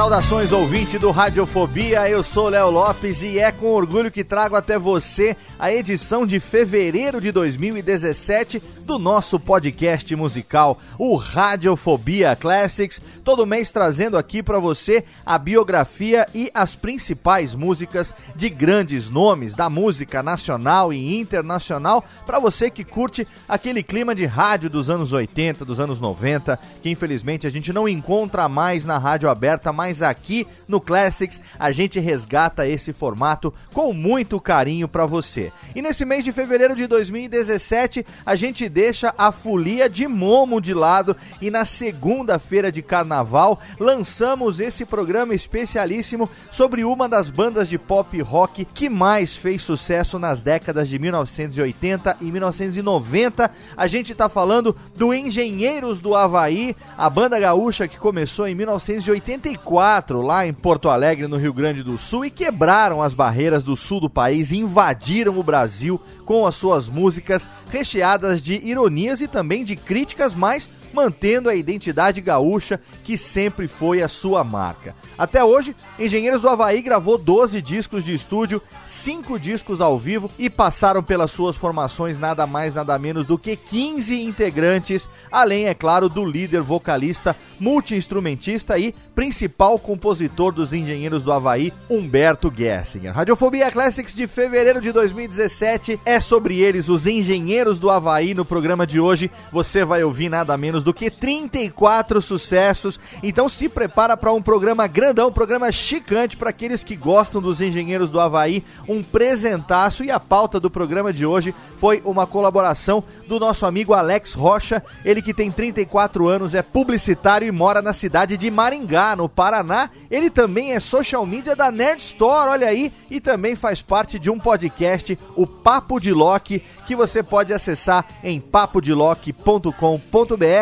Saudações ouvinte do Radiofobia, eu sou Léo Lopes e é com orgulho que trago até você a edição de fevereiro de 2017 do nosso podcast musical, o Radiofobia Classics, todo mês trazendo aqui para você a biografia e as principais músicas de grandes nomes da música nacional e internacional, para você que curte aquele clima de rádio dos anos 80, dos anos 90, que infelizmente a gente não encontra mais na rádio aberta, mais mas aqui no Classics a gente resgata esse formato com muito carinho para você. E nesse mês de fevereiro de 2017, a gente deixa a folia de Momo de lado e na segunda-feira de carnaval lançamos esse programa especialíssimo sobre uma das bandas de pop rock que mais fez sucesso nas décadas de 1980 e 1990. A gente tá falando do Engenheiros do Havaí, a banda gaúcha que começou em 1984 lá em Porto Alegre, no Rio Grande do Sul, e quebraram as barreiras do sul do país e invadiram o Brasil com as suas músicas recheadas de ironias e também de críticas, mas mantendo a identidade gaúcha que sempre foi a sua marca. Até hoje, Engenheiros do Havaí gravou 12 discos de estúdio, 5 discos ao vivo e passaram pelas suas formações nada mais nada menos do que 15 integrantes, além, é claro, do líder vocalista, multi-instrumentista e principal compositor dos Engenheiros do Havaí, Humberto Gessinger. Radiofobia Classics de fevereiro de 2017 é sobre eles, os Engenheiros do Havaí. No programa de hoje você vai ouvir nada menos do que 34 sucessos. Então se prepara para um programa grandão, um programa chicante para aqueles que gostam dos Engenheiros do Havaí, um presentaço e a pauta do programa de hoje foi uma colaboração do nosso amigo Alex Rocha, ele que tem 34 anos, é publicitário e mora na cidade de Maringá no Paraná. Ele também é social media da Nerd Store, olha aí, e também faz parte de um podcast, o Papo de Loki, que você pode acessar em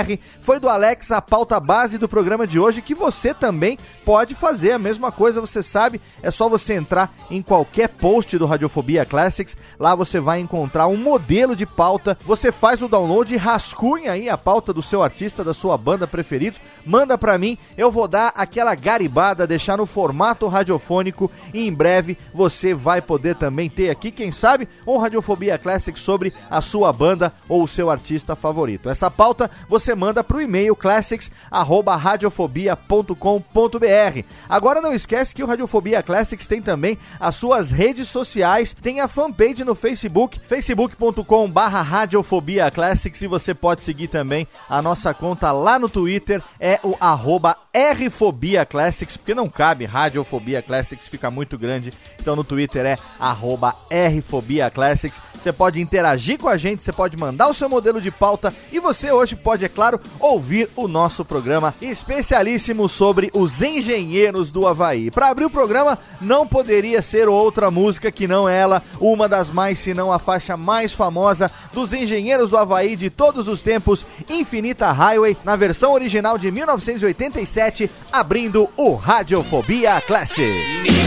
papodilock.com.br. Foi do Alex a pauta base do programa de hoje, que você também pode fazer a mesma coisa, você sabe, é só você entrar em qualquer post do Radiofobia Classics, lá você vai encontrar um modelo de pauta, você faz o download, rascunha aí a pauta do seu artista, da sua banda preferidos, manda para mim, eu vou dar aquela garibada, deixar no formato radiofônico e em breve você vai poder também ter aqui, quem sabe, um Radiofobia Classics sobre a sua banda ou o seu artista favorito. Essa pauta você manda para o e-mail classics@radiofobia.com.br. Agora não esquece que o Radiofobia Classics tem também as suas redes sociais, tem a fanpage no Facebook, facebook.com/barra Radiofobia Classics e você pode seguir também a nossa conta lá no Twitter, é o arroba Rfobia Classics, porque não cabe Radiofobia Classics, fica muito grande. Então no Twitter é arroba Rfobia Classics. Você pode interagir com a gente, você pode mandar o seu modelo de pauta e você hoje pode, é claro, ouvir o nosso programa especialíssimo sobre os engenheiros do Havaí. Para abrir o programa, não poderia ser outra música que não ela, uma das mais, se não a faixa mais famosa dos engenheiros do Havaí de todos os tempos, Infinita Highway, na versão original de 1987, abrindo o Radiofobia Classics.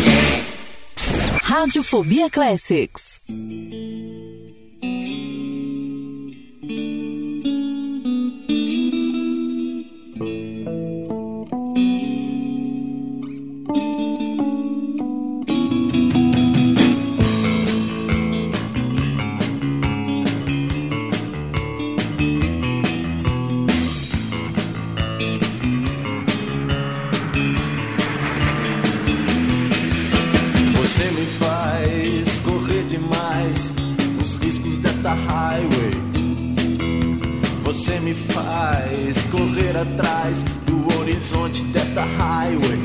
Radiofobia Classics. Mais os riscos desta highway. Você me faz correr atrás do horizonte desta highway.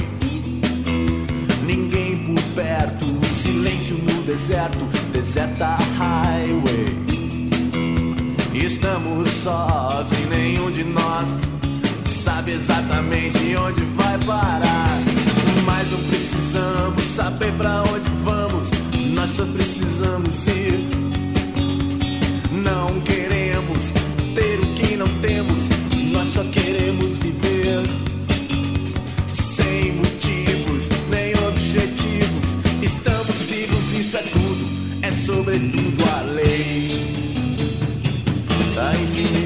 Ninguém por perto, silêncio no deserto, deserta highway. Estamos sós e nenhum de nós sabe exatamente onde vai parar. Mas não precisamos saber pra onde vamos, nós só precisamos ir. Não queremos ter o que não temos, nós só queremos viver. Sem motivos nem objetivos, estamos vivos, isso é tudo, é sobretudo a lei da infinita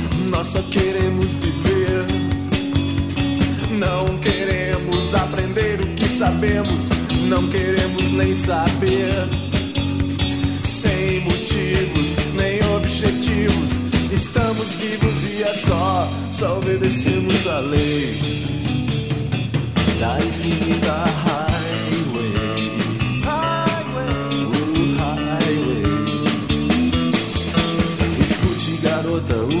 nós só queremos viver. Não queremos aprender o que sabemos, não queremos nem saber. Sem motivos nem objetivos, estamos vivos e é só, só obedecemos a lei da infinita highway. Highway, uh, highway. Escute, garota, o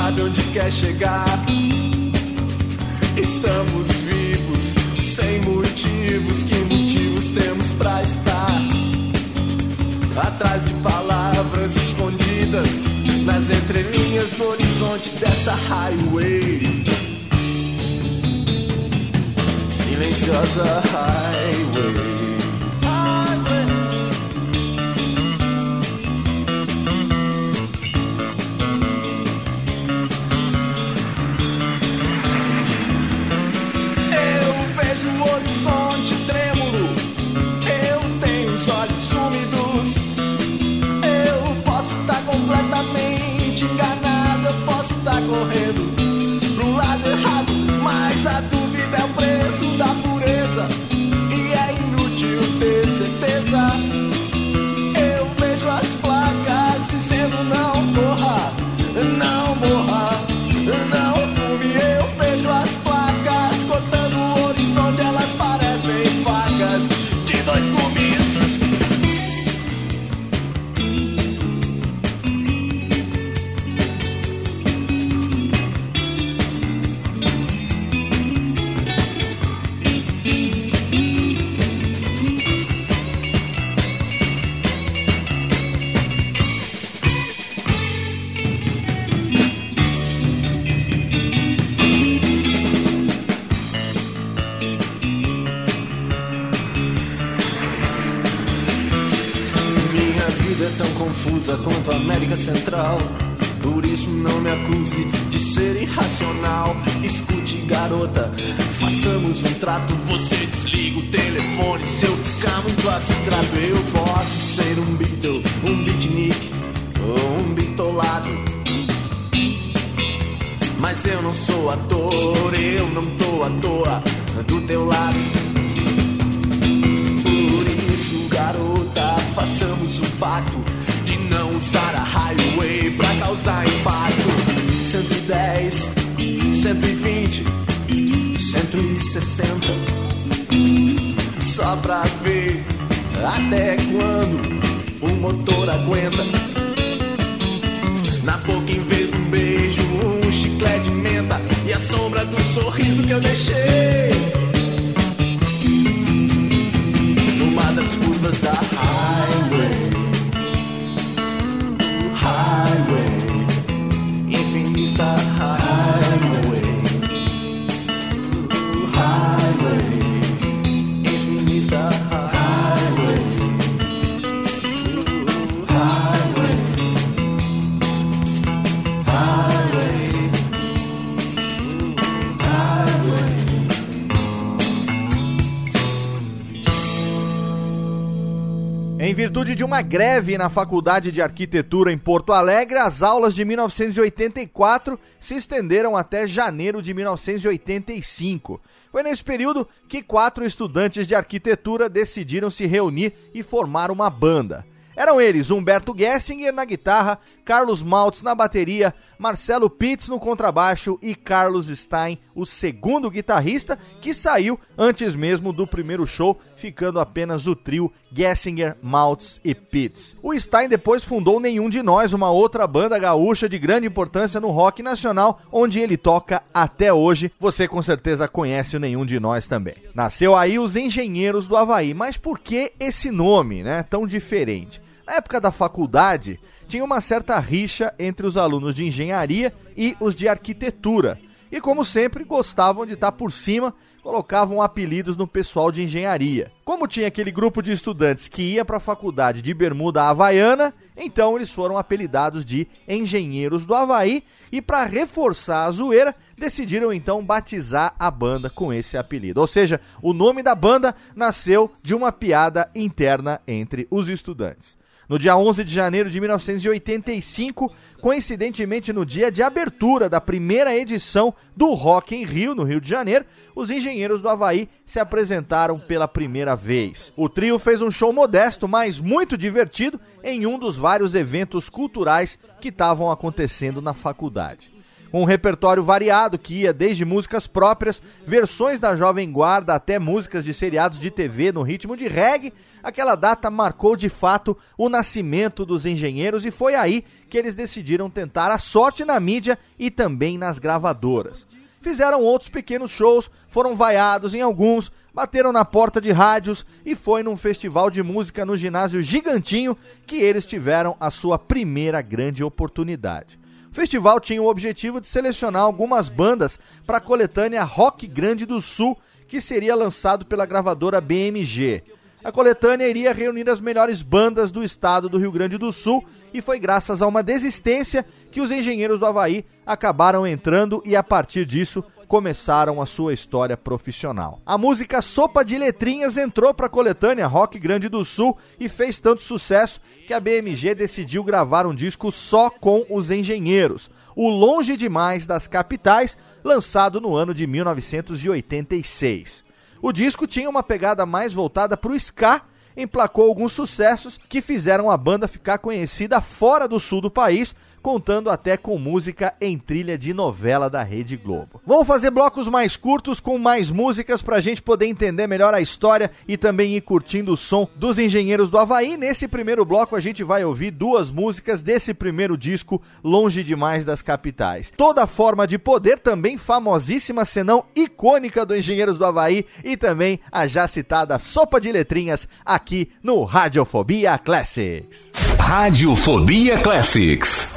sabe onde quer chegar. Estamos vivos sem motivos, que motivos temos pra estar? Atrás de palavras escondidas nas entrelinhas do horizonte dessa highway. Silenciosa highway. Das virtude de uma greve na Faculdade de Arquitetura em Porto Alegre, as aulas de 1984 se estenderam até janeiro de 1985. Foi nesse período que quatro estudantes de arquitetura decidiram se reunir e formar uma banda. Eram eles Humberto Gessinger na guitarra, Carlos Maltz na bateria, Marcelo Pitts no contrabaixo e Carlos Stein, o segundo guitarrista, que saiu antes mesmo do primeiro show, ficando apenas o trio Gessinger, Maltz e Pitts. O Stein depois fundou Nenhum de Nós, uma outra banda gaúcha de grande importância no rock nacional, onde ele toca até hoje. Você com certeza conhece o Nenhum de Nós também. Nasceu aí os Engenheiros do Havaí, mas por que esse nome, né, tão diferente? Na época da faculdade, tinha uma certa rixa entre os alunos de engenharia e os de arquitetura. E como sempre, gostavam de estar por cima, colocavam apelidos no pessoal de engenharia. Como tinha aquele grupo de estudantes que ia para a faculdade de bermuda havaiana, então eles foram apelidados de Engenheiros do Havaí e para reforçar a zoeira, decidiram então batizar a banda com esse apelido. Ou seja, o nome da banda nasceu de uma piada interna entre os estudantes. No dia 11 de janeiro de 1985, coincidentemente no dia de abertura da primeira edição do Rock em Rio, no Rio de Janeiro, os engenheiros do Havaí se apresentaram pela primeira vez. O trio fez um show modesto, mas muito divertido, em um dos vários eventos culturais que estavam acontecendo na faculdade um repertório variado que ia desde músicas próprias, versões da Jovem Guarda até músicas de seriados de TV no ritmo de reggae. Aquela data marcou de fato o nascimento dos engenheiros e foi aí que eles decidiram tentar a sorte na mídia e também nas gravadoras. Fizeram outros pequenos shows, foram vaiados em alguns, bateram na porta de rádios e foi num festival de música no ginásio Gigantinho que eles tiveram a sua primeira grande oportunidade. O festival tinha o objetivo de selecionar algumas bandas para a coletânea Rock Grande do Sul, que seria lançado pela gravadora BMG. A coletânea iria reunir as melhores bandas do estado do Rio Grande do Sul e foi graças a uma desistência que os engenheiros do Havaí acabaram entrando e a partir disso começaram a sua história profissional. A música Sopa de Letrinhas entrou para a coletânea Rock Grande do Sul e fez tanto sucesso que a BMG decidiu gravar um disco só com os engenheiros, o Longe Demais das Capitais, lançado no ano de 1986. O disco tinha uma pegada mais voltada para o ska, emplacou alguns sucessos que fizeram a banda ficar conhecida fora do sul do país, contando até com música em trilha de novela da Rede Globo. Vamos fazer blocos mais curtos com mais músicas pra gente poder entender melhor a história e também ir curtindo o som dos Engenheiros do Havaí. Nesse primeiro bloco a gente vai ouvir duas músicas desse primeiro disco, Longe Demais das Capitais. Toda forma de poder, também famosíssima, senão icônica do Engenheiros do Havaí e também a já citada Sopa de Letrinhas aqui no Radiofobia Classics. Radiofobia Classics.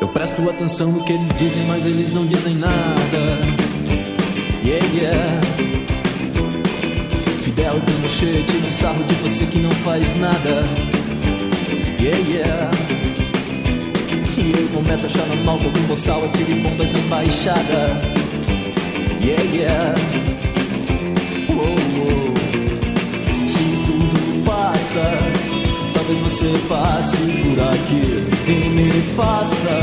Eu presto atenção no que eles dizem, mas eles não dizem nada. Yeah, yeah. Fidel Pinochet tira um sarro de você que não faz nada. Yeah, yeah. E eu começo a achar normal que algum boçal atire bombas na embaixada. Yeah, yeah. Uou, uou. Se tudo passa, talvez você passe por aqui e me faça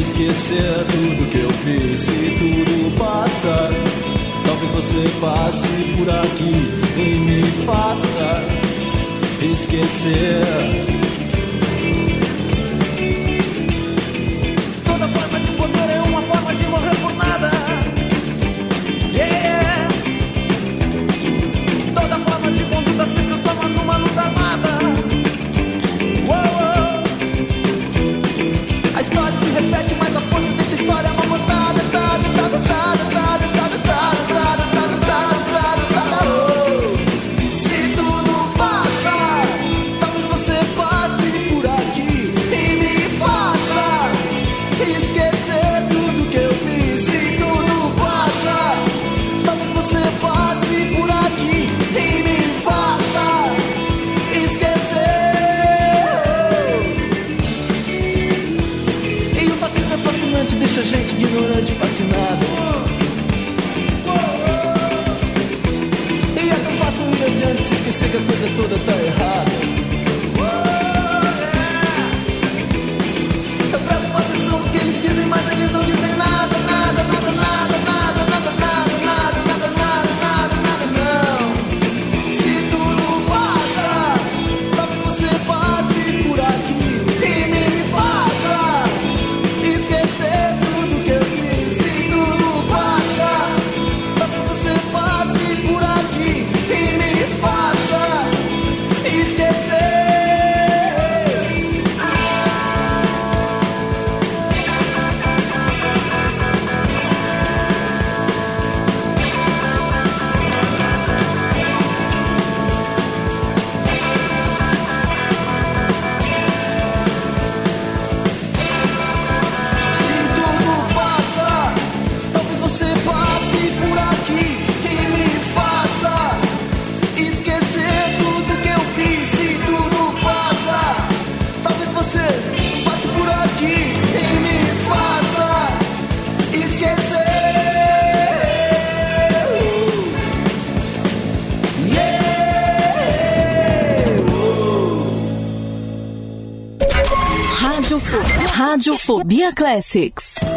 esquecer tudo que eu fiz. Se tudo passa, talvez você passe por aqui e me faça esquecer. Radiofobia Classics.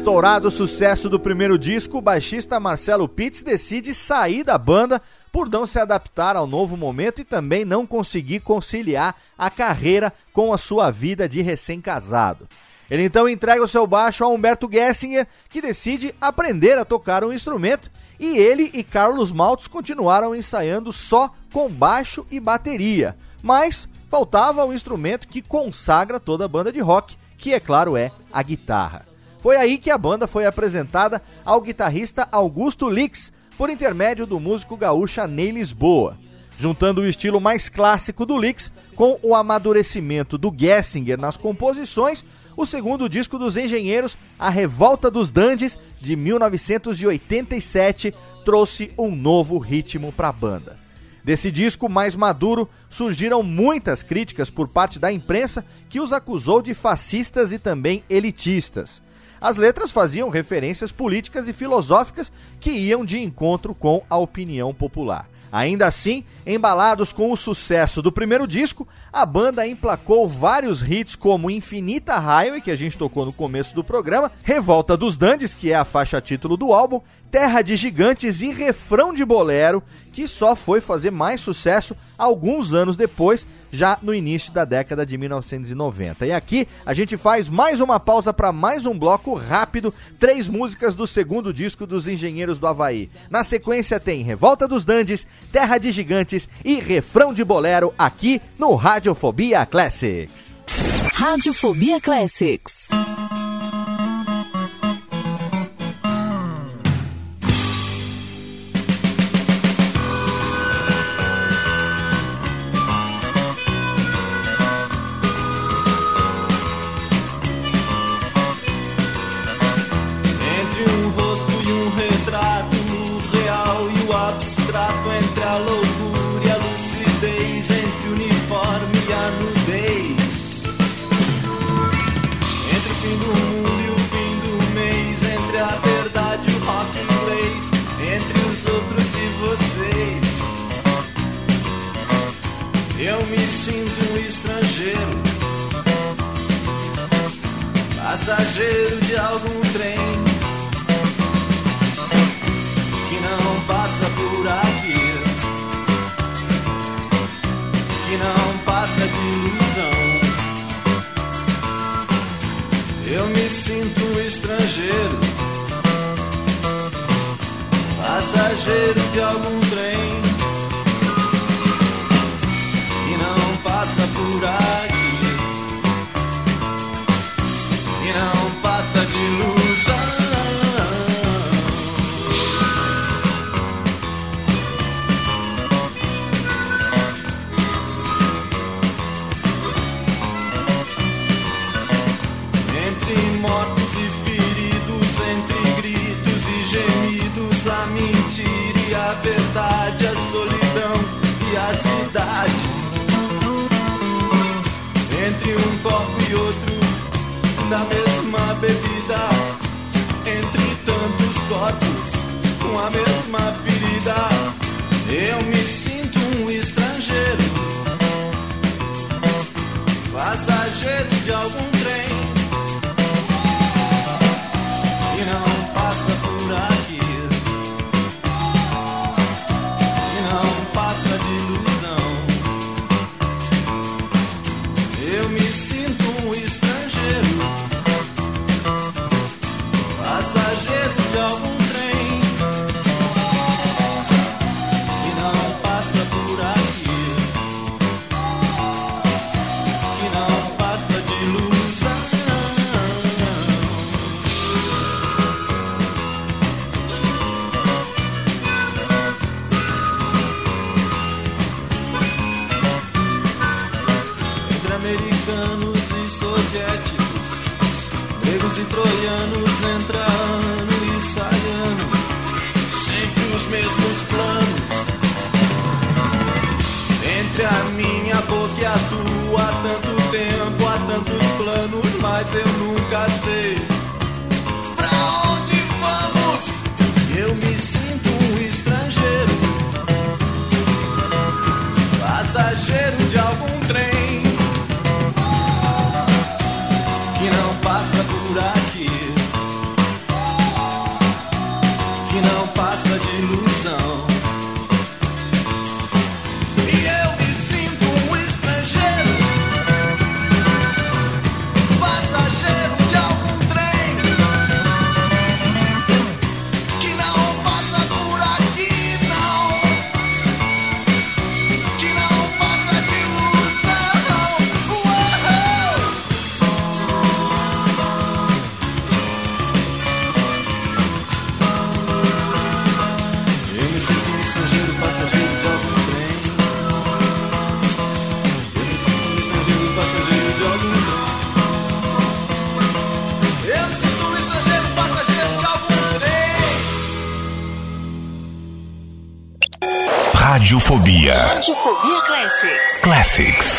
Estourado o sucesso do primeiro disco, o baixista Marcelo Pitts decide sair da banda por não se adaptar ao novo momento e também não conseguir conciliar a carreira com a sua vida de recém-casado. Ele então entrega o seu baixo a Humberto Gessinger, que decide aprender a tocar um instrumento, e ele e Carlos Maltos continuaram ensaiando só com baixo e bateria. Mas faltava o um instrumento que consagra toda a banda de rock, que é claro é a guitarra. Foi aí que a banda foi apresentada ao guitarrista Augusto Lix, por intermédio do músico gaúcha Ney Lisboa. Juntando o estilo mais clássico do Lix com o amadurecimento do Gessinger nas composições, o segundo disco dos Engenheiros, A Revolta dos Dandes, de 1987, trouxe um novo ritmo para a banda. Desse disco mais maduro, surgiram muitas críticas por parte da imprensa que os acusou de fascistas e também elitistas. As letras faziam referências políticas e filosóficas que iam de encontro com a opinião popular. Ainda assim, embalados com o sucesso do primeiro disco, a banda emplacou vários hits como Infinita Highway, que a gente tocou no começo do programa, Revolta dos Dandes, que é a faixa título do álbum, Terra de Gigantes e Refrão de Bolero, que só foi fazer mais sucesso alguns anos depois, já no início da década de 1990. E aqui a gente faz mais uma pausa para mais um bloco rápido, três músicas do segundo disco dos Engenheiros do Havaí. Na sequência tem Revolta dos Dandes, Terra de Gigantes e Refrão de Bolero aqui no Radiofobia Classics. Radiofobia Classics. Passageiro de algum trem que não passa por aqui, que não passa de ilusão. Eu me sinto um estrangeiro, passageiro de algum da mesma bebida, entre tantos corpos com a mesma ferida. Eu me sinto um estrangeiro, passageiro de algum troianos entra ano e sai ano, sempre os mesmos planos. Entre a minha boca e a tua, há tanto tempo, há tantos planos, mas eu não. Classics.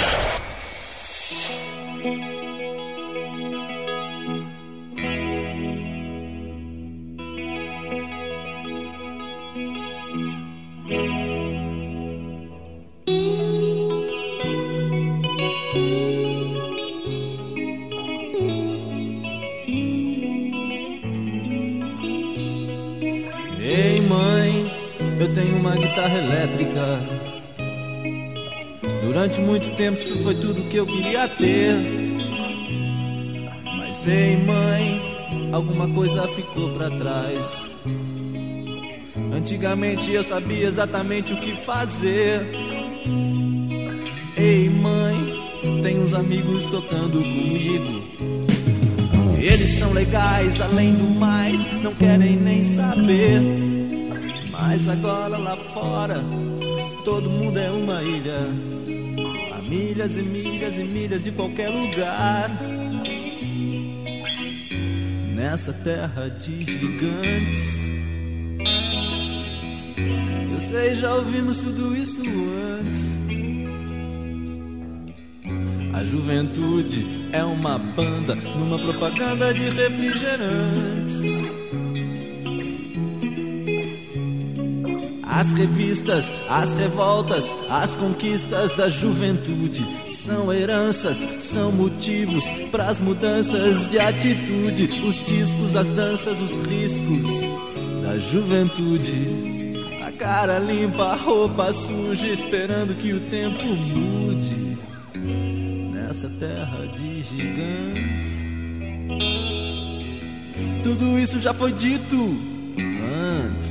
Tempo isso foi tudo que eu queria ter. Mas ei mãe, alguma coisa ficou pra trás. Antigamente eu sabia exatamente o que fazer. Ei mãe, tem uns amigos tocando comigo. Eles são legais, além do mais, não querem nem saber. Mas agora lá fora, todo mundo é uma ilha. Milhas e milhas e milhas de qualquer lugar. Nessa terra de gigantes. Eu sei, já ouvimos tudo isso antes. A juventude é uma banda numa propaganda de refrigerantes. As revistas, as revoltas, as conquistas da juventude são heranças, são motivos para as mudanças de atitude. Os discos, as danças, os riscos da juventude. A cara limpa, a roupa suja, esperando que o tempo mude nessa terra de gigantes. Tudo isso já foi dito antes.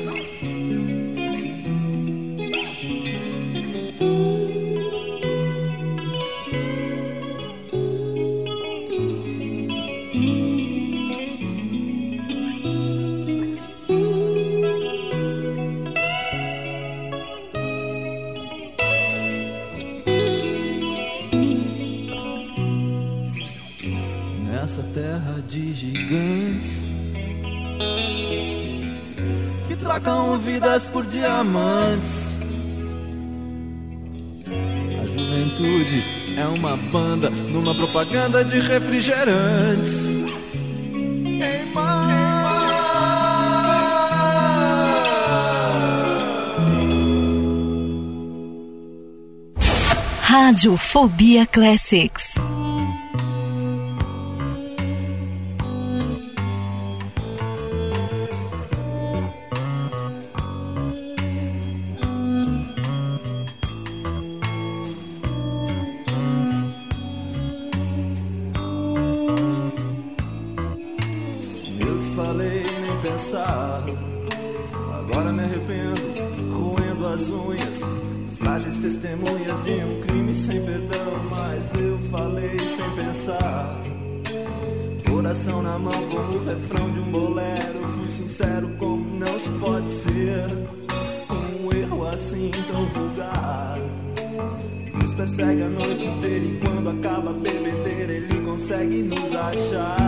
Diamantes. A juventude é uma banda numa propaganda de refrigerantes. Mãe. Radiofobia Classics. Testemunhas de um crime sem perdão. Mas eu falei sem pensar. Coração na mão, como o refrão de um bolero. Fui sincero, como não se pode ser. Um erro assim tão vulgar. Nos persegue a noite inteira e quando acaba a bebedeira, ele consegue nos achar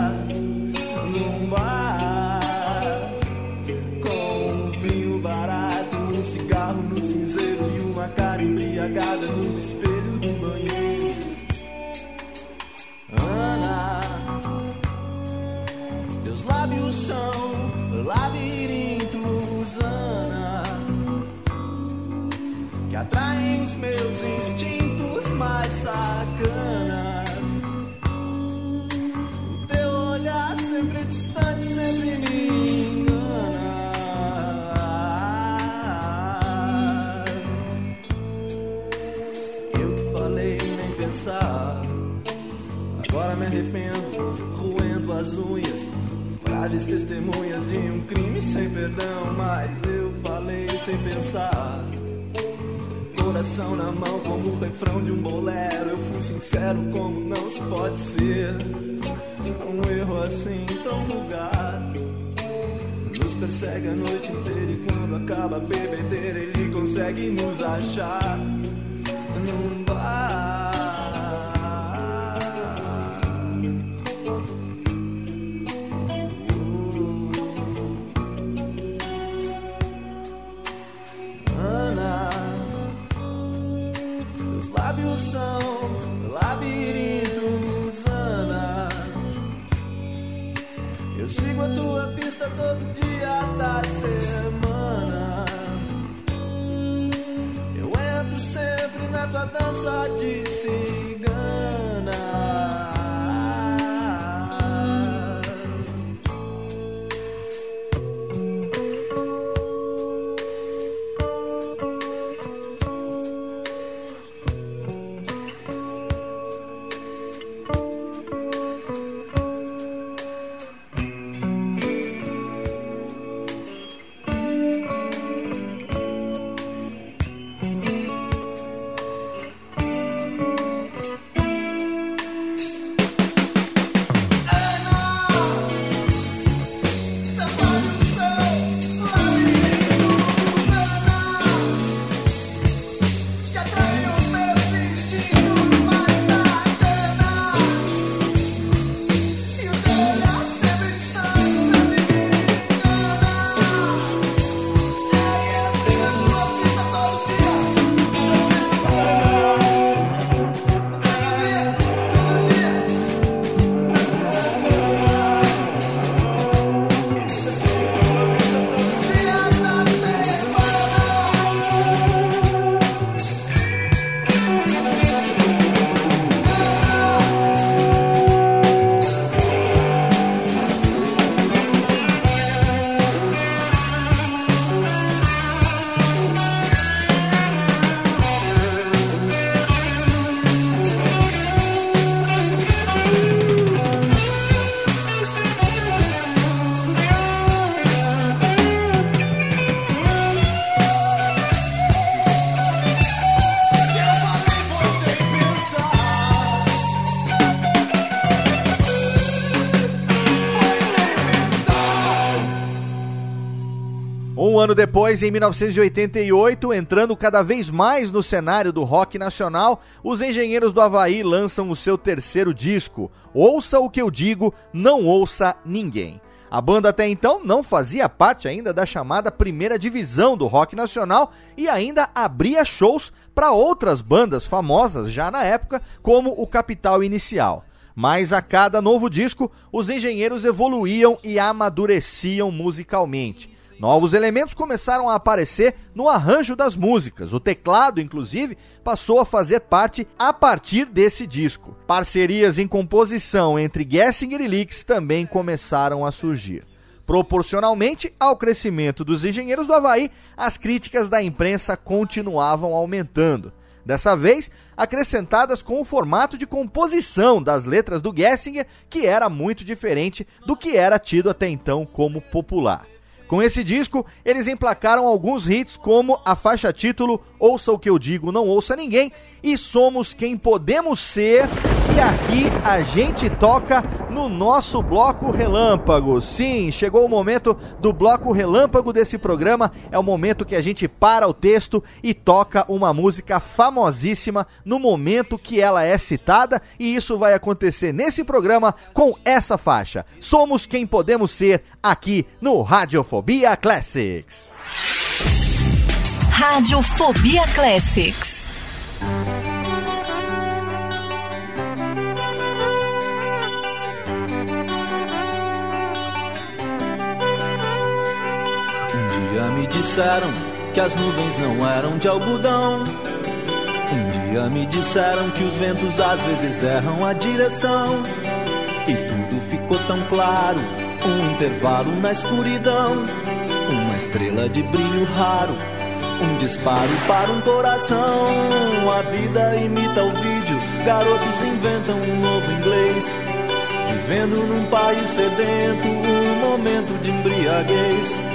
testemunhas de um crime sem perdão. Mas eu falei sem pensar. Coração na mão, como o refrão de um bolero. Eu fui sincero, como não se pode ser. Um erro assim tão vulgar. Nos persegue a noite inteira e quando acaba a bebedeira, ele consegue nos achar num ano depois, em 1988, entrando cada vez mais no cenário do rock nacional, os Engenheiros do Havaí lançam o seu terceiro disco, Ouça o que eu digo, não ouça ninguém. A banda até então não fazia parte ainda da chamada primeira divisão do rock nacional e ainda abria shows para outras bandas famosas já na época, como o Capital Inicial. Mas a cada novo disco, os engenheiros evoluíam e amadureciam musicalmente. Novos elementos começaram a aparecer no arranjo das músicas. O teclado, inclusive, passou a fazer parte a partir desse disco. Parcerias em composição entre Gessinger e Lix também começaram a surgir. Proporcionalmente ao crescimento dos engenheiros do Havaí, as críticas da imprensa continuavam aumentando. Dessa vez, acrescentadas com o formato de composição das letras do Gessinger, que era muito diferente do que era tido até então como popular. Com esse disco, eles emplacaram alguns hits como a faixa título Ouça o que eu digo, não ouça ninguém e Somos quem podemos ser, que aqui a gente toca no nosso bloco relâmpago. Sim, chegou o momento do bloco relâmpago desse programa, é o momento que a gente para o texto e toca uma música famosíssima no momento que ela é citada e isso vai acontecer nesse programa com essa faixa. Somos quem podemos ser aqui no Radiofobia Classics. Radiofobia Classics. Um dia me disseram que as nuvens não eram de algodão. Um dia me disseram que os ventos às vezes erram a direção. E tudo ficou tão claro um intervalo na escuridão, uma estrela de brilho raro, um disparo para um coração. A vida imita o vídeo, garotos inventam um novo inglês. Vivendo num país sedento, um momento de embriaguez.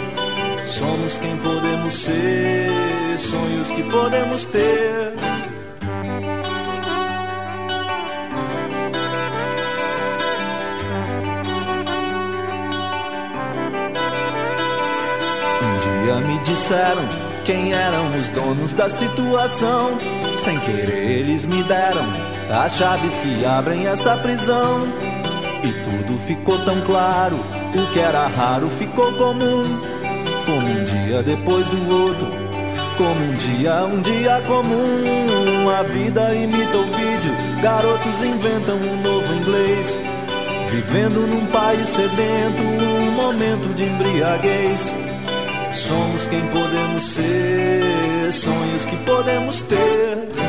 Somos quem podemos ser, sonhos que podemos ter. Disseram quem eram os donos da situação. Sem querer, eles me deram as chaves que abrem essa prisão. E tudo ficou tão claro, o que era raro ficou comum como um dia depois do outro, como um dia, um dia comum. A vida imita o vídeo, garotos inventam um novo inglês. Vivendo num país sedento, um momento de embriaguez. Somos quem podemos ser, sonhos que podemos ter.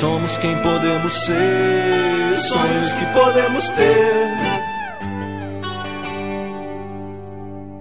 Somos quem podemos ser, sonhos que podemos ter.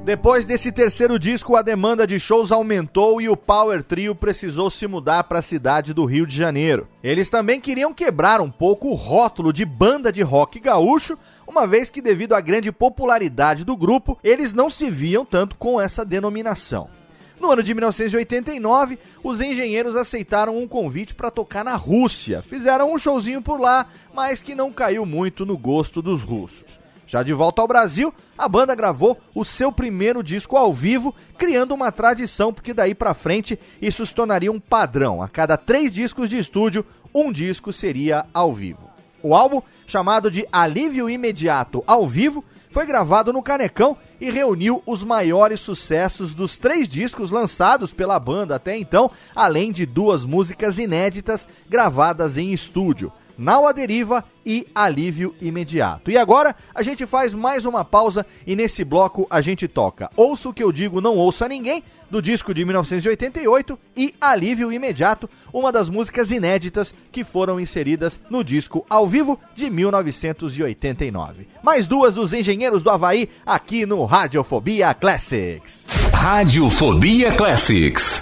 Depois desse terceiro disco, a demanda de shows aumentou e o Power Trio precisou se mudar para a cidade do Rio de Janeiro. Eles também queriam quebrar um pouco o rótulo de banda de rock gaúcho, uma vez que, devido à grande popularidade do grupo, eles não se viam tanto com essa denominação. No ano de 1989, os engenheiros aceitaram um convite para tocar na Rússia. Fizeram um showzinho por lá, mas que não caiu muito no gosto dos russos. Já de volta ao Brasil, a banda gravou o seu primeiro disco ao vivo, criando uma tradição, porque daí para frente isso se tornaria um padrão. A cada três discos de estúdio, um disco seria ao vivo. O álbum, chamado de Alívio Imediato ao Vivo, foi gravado no Canecão e reuniu os maiores sucessos dos três discos lançados pela banda até então, além de duas músicas inéditas gravadas em estúdio. Nau a Deriva e Alívio Imediato. E agora a gente faz mais uma pausa e nesse bloco a gente toca Ouço o que eu digo, não ouço a ninguém, do disco de 1988 e Alívio Imediato, uma das músicas inéditas que foram inseridas no disco ao vivo de 1989. Mais duas dos Engenheiros do Havaí aqui no Radiofobia Classics. Radiofobia Classics.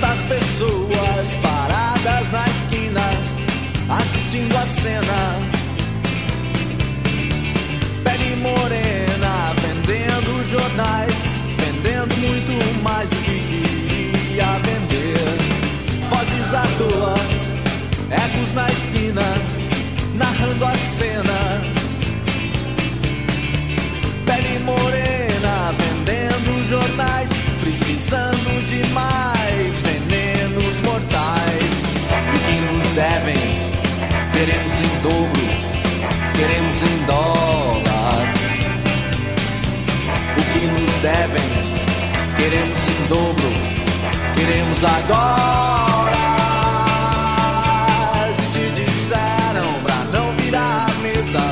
Das pessoas paradas na esquina, assistindo a cena. Pele morena, vendendo jornais, vendendo muito mais do que queria vender. Vozes à toa, ecos na esquina dobro, queremos em dólar. O que nos devem, queremos em dobro, queremos agora. Se te disseram pra não virar mesa,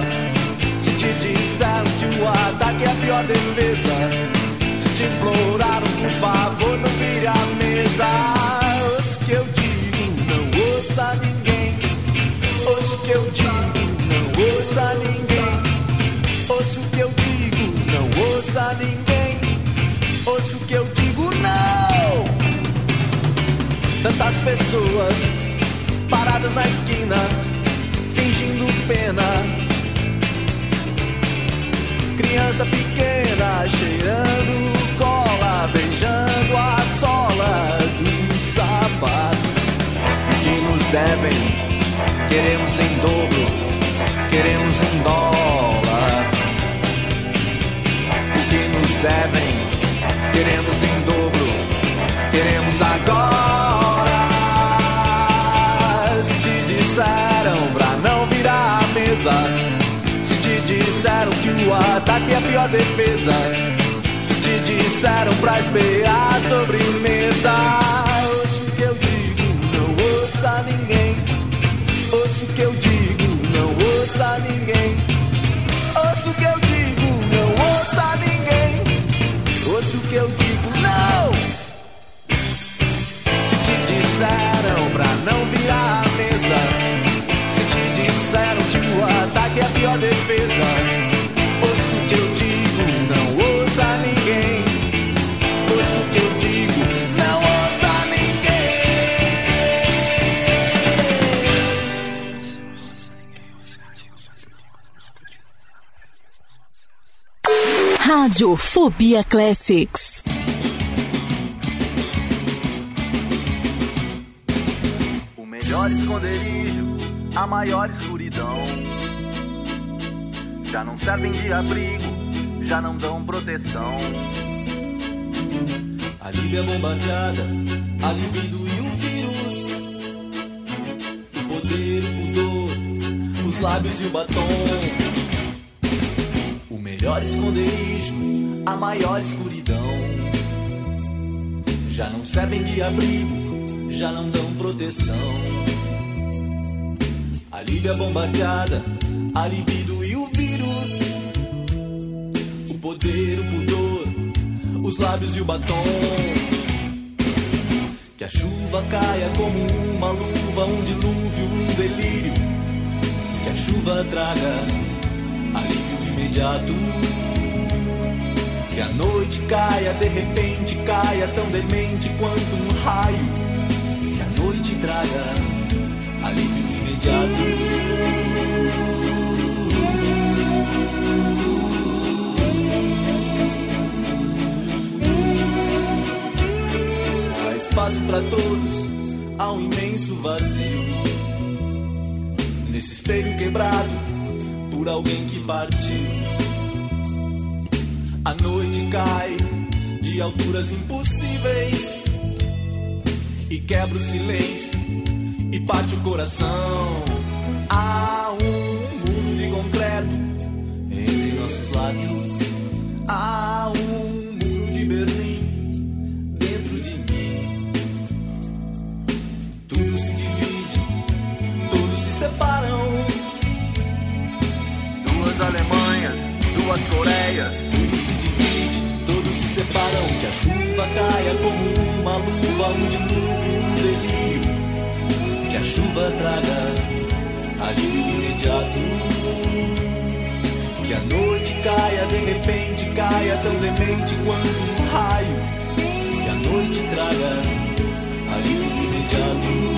se te disseram que o ataque é a pior defesa, se te imploraram, por favor, não vire mesa. Ouça ninguém. Ouça o que eu digo, não ouça ninguém. Ouça o que eu digo, não. Tantas pessoas paradas na esquina, fingindo pena criança pequena cheirando cola, beijando a sola dos sapatos que nos devem. Queremos em dobro, devem, queremos em dobro, queremos agora. Se te disseram pra não virar a mesa disseram que o ataque é a pior defesa. Se te disseram pra espiar a sobremesa. Rádio Fobia Classics. O melhor esconderijo, a maior escuridão. Já não servem de abrigo, já não dão proteção. A liga é bombardeada, a libido e o vírus. O poder, o pudor, os lábios e o batom melhor esconderijo, a maior escuridão. Já não servem de abrigo, já não dão proteção. A Líbia bombardeada, a libido e o vírus. O poder, o pudor, os lábios e o batom. Que a chuva caia como uma luva, um dilúvio, um delírio. Que a chuva traga Que a noite caia, de repente caia, tão demente quanto um raio. Que a noite traga alívio imediato. Há espaço para todos, há um imenso vazio. Nesse espelho quebrado por alguém que partiu. A noite cai de alturas impossíveis e quebra o silêncio e parte o coração. Há um muro de concreto entre nossos lábios. Separam. Que a chuva caia como uma luva, um dilúvio, um delírio. Que a chuva traga alívio imediato. Que a noite caia, de repente caia, tão demente quanto um raio. Que a noite traga alívio imediato.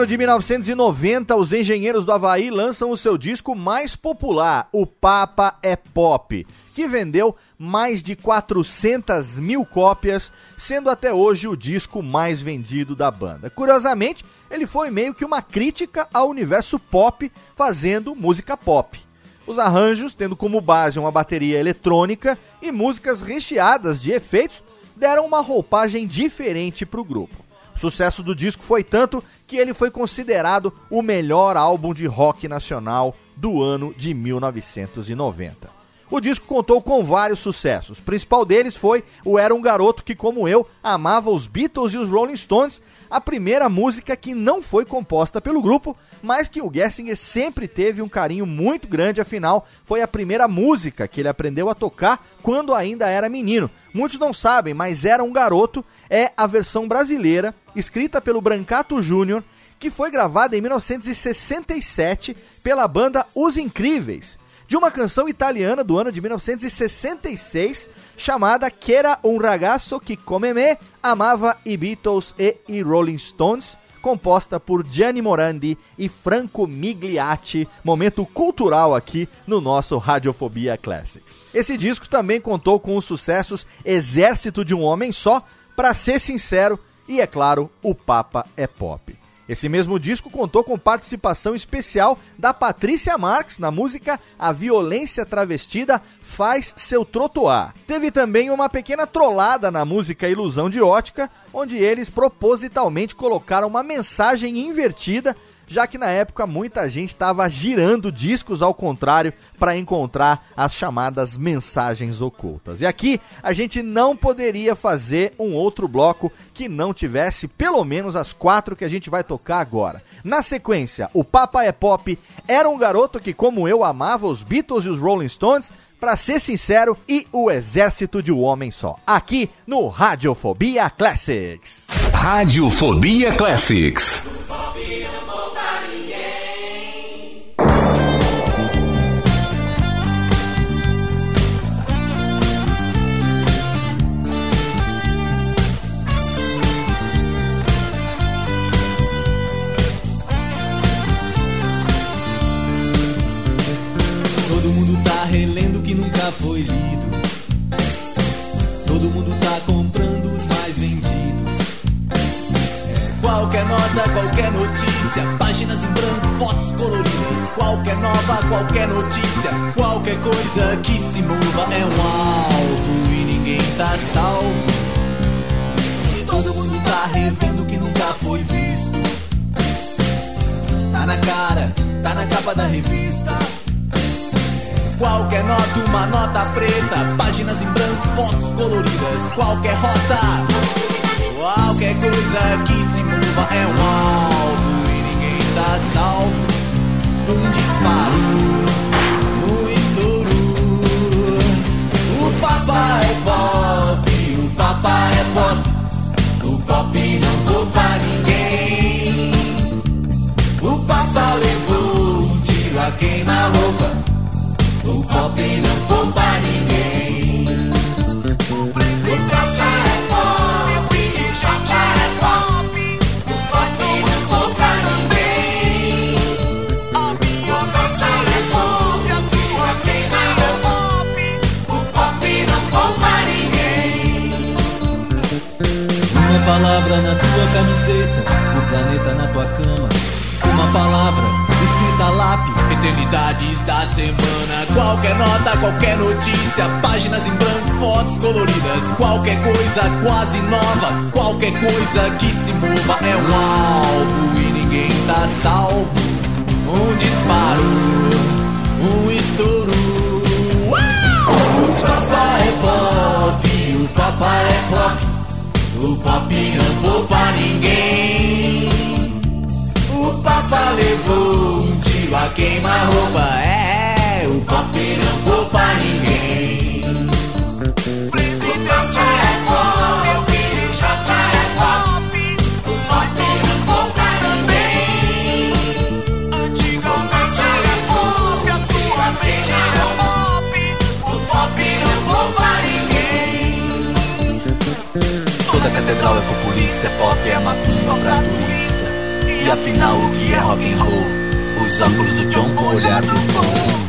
Ano de 1990, os engenheiros do Havaí lançam o seu disco mais popular, O Papa é Pop, que vendeu mais de 400 mil cópias, sendo até hoje o disco mais vendido da banda. Curiosamente, ele foi meio que uma crítica ao universo pop, fazendo música pop. Os arranjos, tendo como base uma bateria eletrônica e músicas recheadas de efeitos, deram uma roupagem diferente para o grupo. Sucesso do disco foi tanto que ele foi considerado o melhor álbum de rock nacional do ano de 1990. O disco contou com vários sucessos. O principal deles foi o Era um Garoto que, como eu, amava os Beatles e os Rolling Stones, a primeira música que não foi composta pelo grupo, mas que o Gessinger sempre teve um carinho muito grande, afinal, foi a primeira música que ele aprendeu a tocar quando ainda era menino. Muitos não sabem, mas Era um Garoto é a versão brasileira, escrita pelo Brancato Júnior, que foi gravada em 1967 pela banda Os Incríveis de uma canção italiana do ano de 1966 chamada Quera un ragazzo que come me amava i Beatles e Rolling Stones, composta por Gianni Morandi e Franco Migliati, momento cultural aqui no nosso Radiofobia Classics. Esse disco também contou com os sucessos Exército de um Homem Só, Pra Ser Sincero e, é claro, O Papa é Pop. Esse mesmo disco contou com participação especial da Patrícia Marx na música A Violência Travestida Faz Seu Trotoar. Teve também uma pequena trollada na música Ilusão de Ótica, onde eles propositalmente colocaram uma mensagem invertida já que na época muita gente estava girando discos ao contrário para encontrar as chamadas mensagens ocultas. E aqui a gente não poderia fazer um outro bloco que não tivesse pelo menos as quatro que a gente vai tocar agora. Na sequência, o Papa é Pop era um garoto que, como eu, amava os Beatles e os Rolling Stones para ser sincero, e o exército de um homem só. Aqui no Radiofobia Classics. Radiofobia Classics. Foi lido. Todo mundo tá comprando os mais vendidos. Qualquer nota, qualquer notícia, páginas em branco, fotos coloridas. Qualquer nova, qualquer notícia, qualquer coisa que se mova é um alvo e ninguém tá salvo. Todo mundo tá revendo o que nunca foi visto. Tá na cara, tá na capa da revista. Qualquer nota, uma nota preta, páginas em branco, fotos coloridas, qualquer rota, qualquer coisa que se mova é um alvo e ninguém tá salvo. Um disparo, um estouro. O papai é pop, o papai é pop, o pop não poupa ninguém. O papai levou um tiro a queima-roupa. O qualquer notícia, páginas em branco, fotos coloridas. Qualquer coisa quase nova, qualquer coisa que se mova é um alvo e ninguém tá salvo. Um disparo, um estouro. O papai é pop, o papai é pop. O pop não poupa ninguém. O papa levou um tiro a queima-roupa. É, o pop não poupa ninguém. O papa é pop, o papa é pop. O pop não poupa ninguém. O papa é pop, um tiro a queima-roupa. O pop não poupa ninguém. Toda catedral é populista, é pop, é macumba pra turista. E afinal o que é rock and roll? Os óculos do John com o olhar do Tom.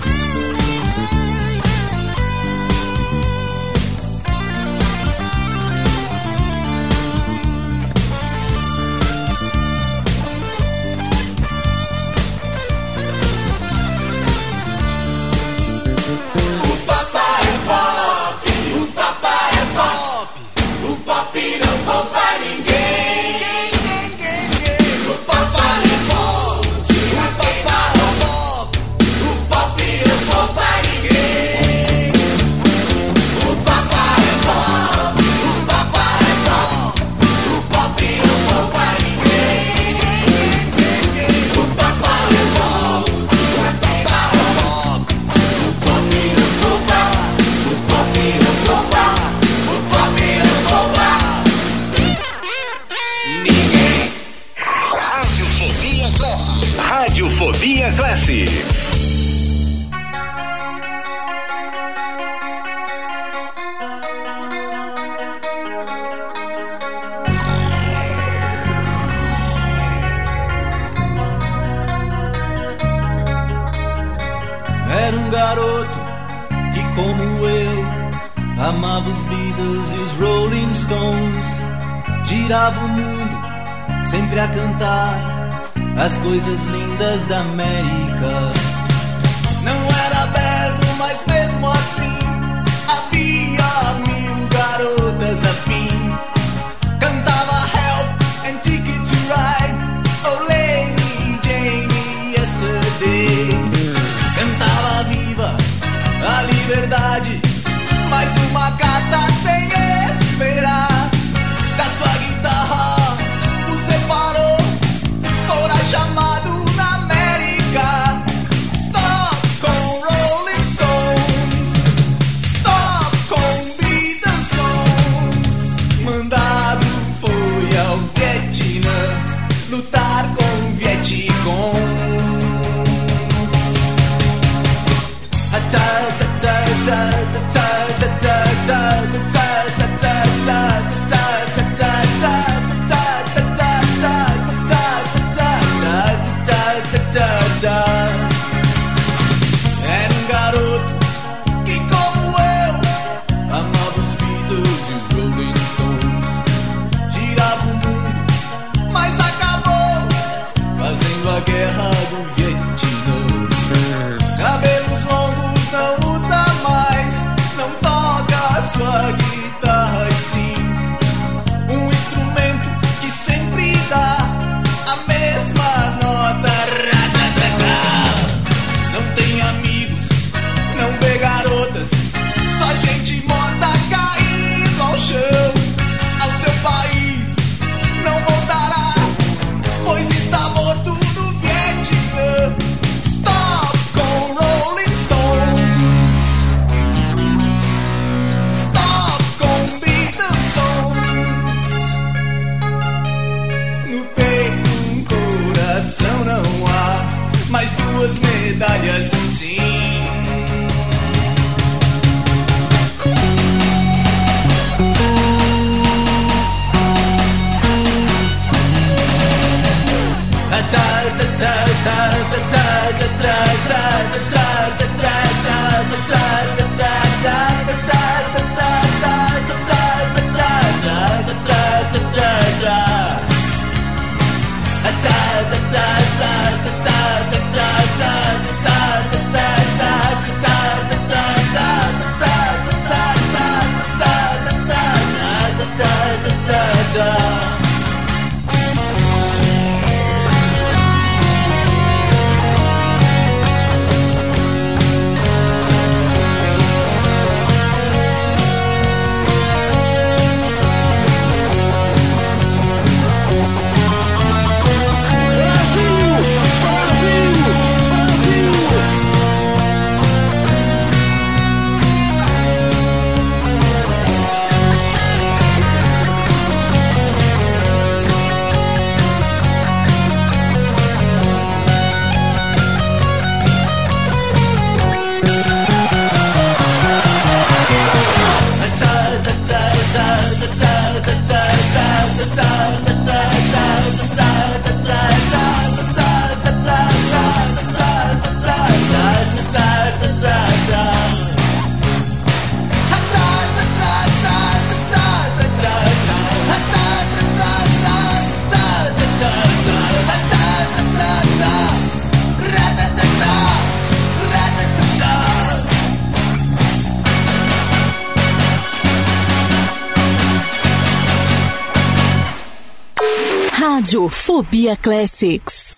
Rádio Fobia Classics.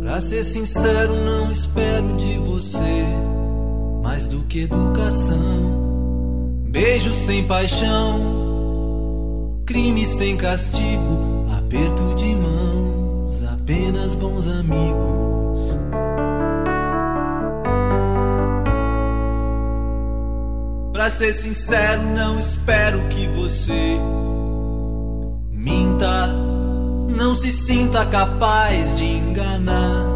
Pra ser sincero, não espero de você mais do que educação. Beijo sem paixão, castigo, aperto de mãos, apenas bons amigos. Pra ser sincero, não espero que você minta, não se sinta capaz de enganar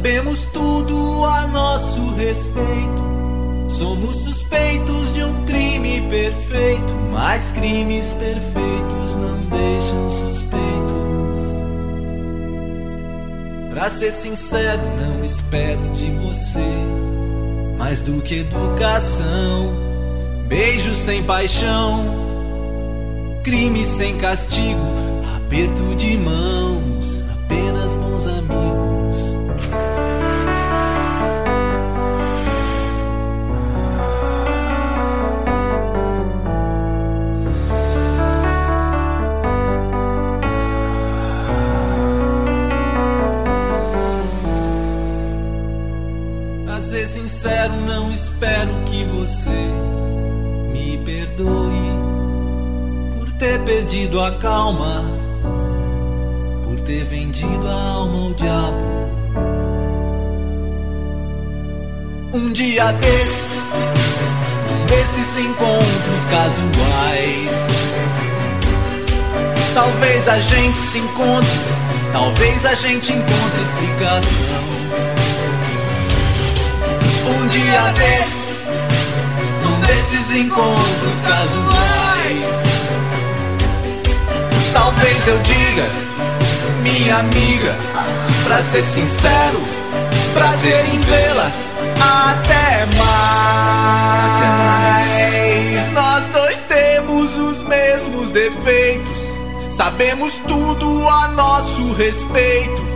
sabemos tudo a nosso respeito. Somos suspeitos de um crime perfeito, mas crimes perfeitos não deixam suspeitos. Pra ser sincero, não espero de você mais do que educação, beijo sem paixão, crime sem castigo, aperto de mãos, apenas calma, por ter vendido a alma ao diabo. Um dia desses, desses encontros casuais, talvez a gente se encontre, talvez a gente encontre explicação. Um dia desses, num desses encontros casuais. Talvez eu diga, minha amiga, pra ser sincero, prazer em vê-la. Até mais. Nós dois temos os mesmos defeitos, sabemos tudo a nosso respeito.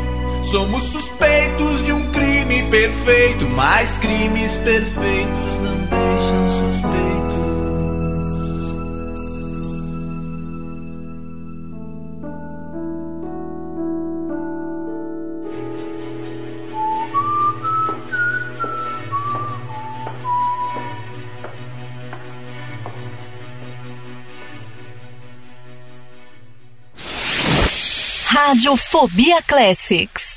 Somos suspeitos de um crime perfeito, mas crimes perfeitos Rádio Fobia Classics.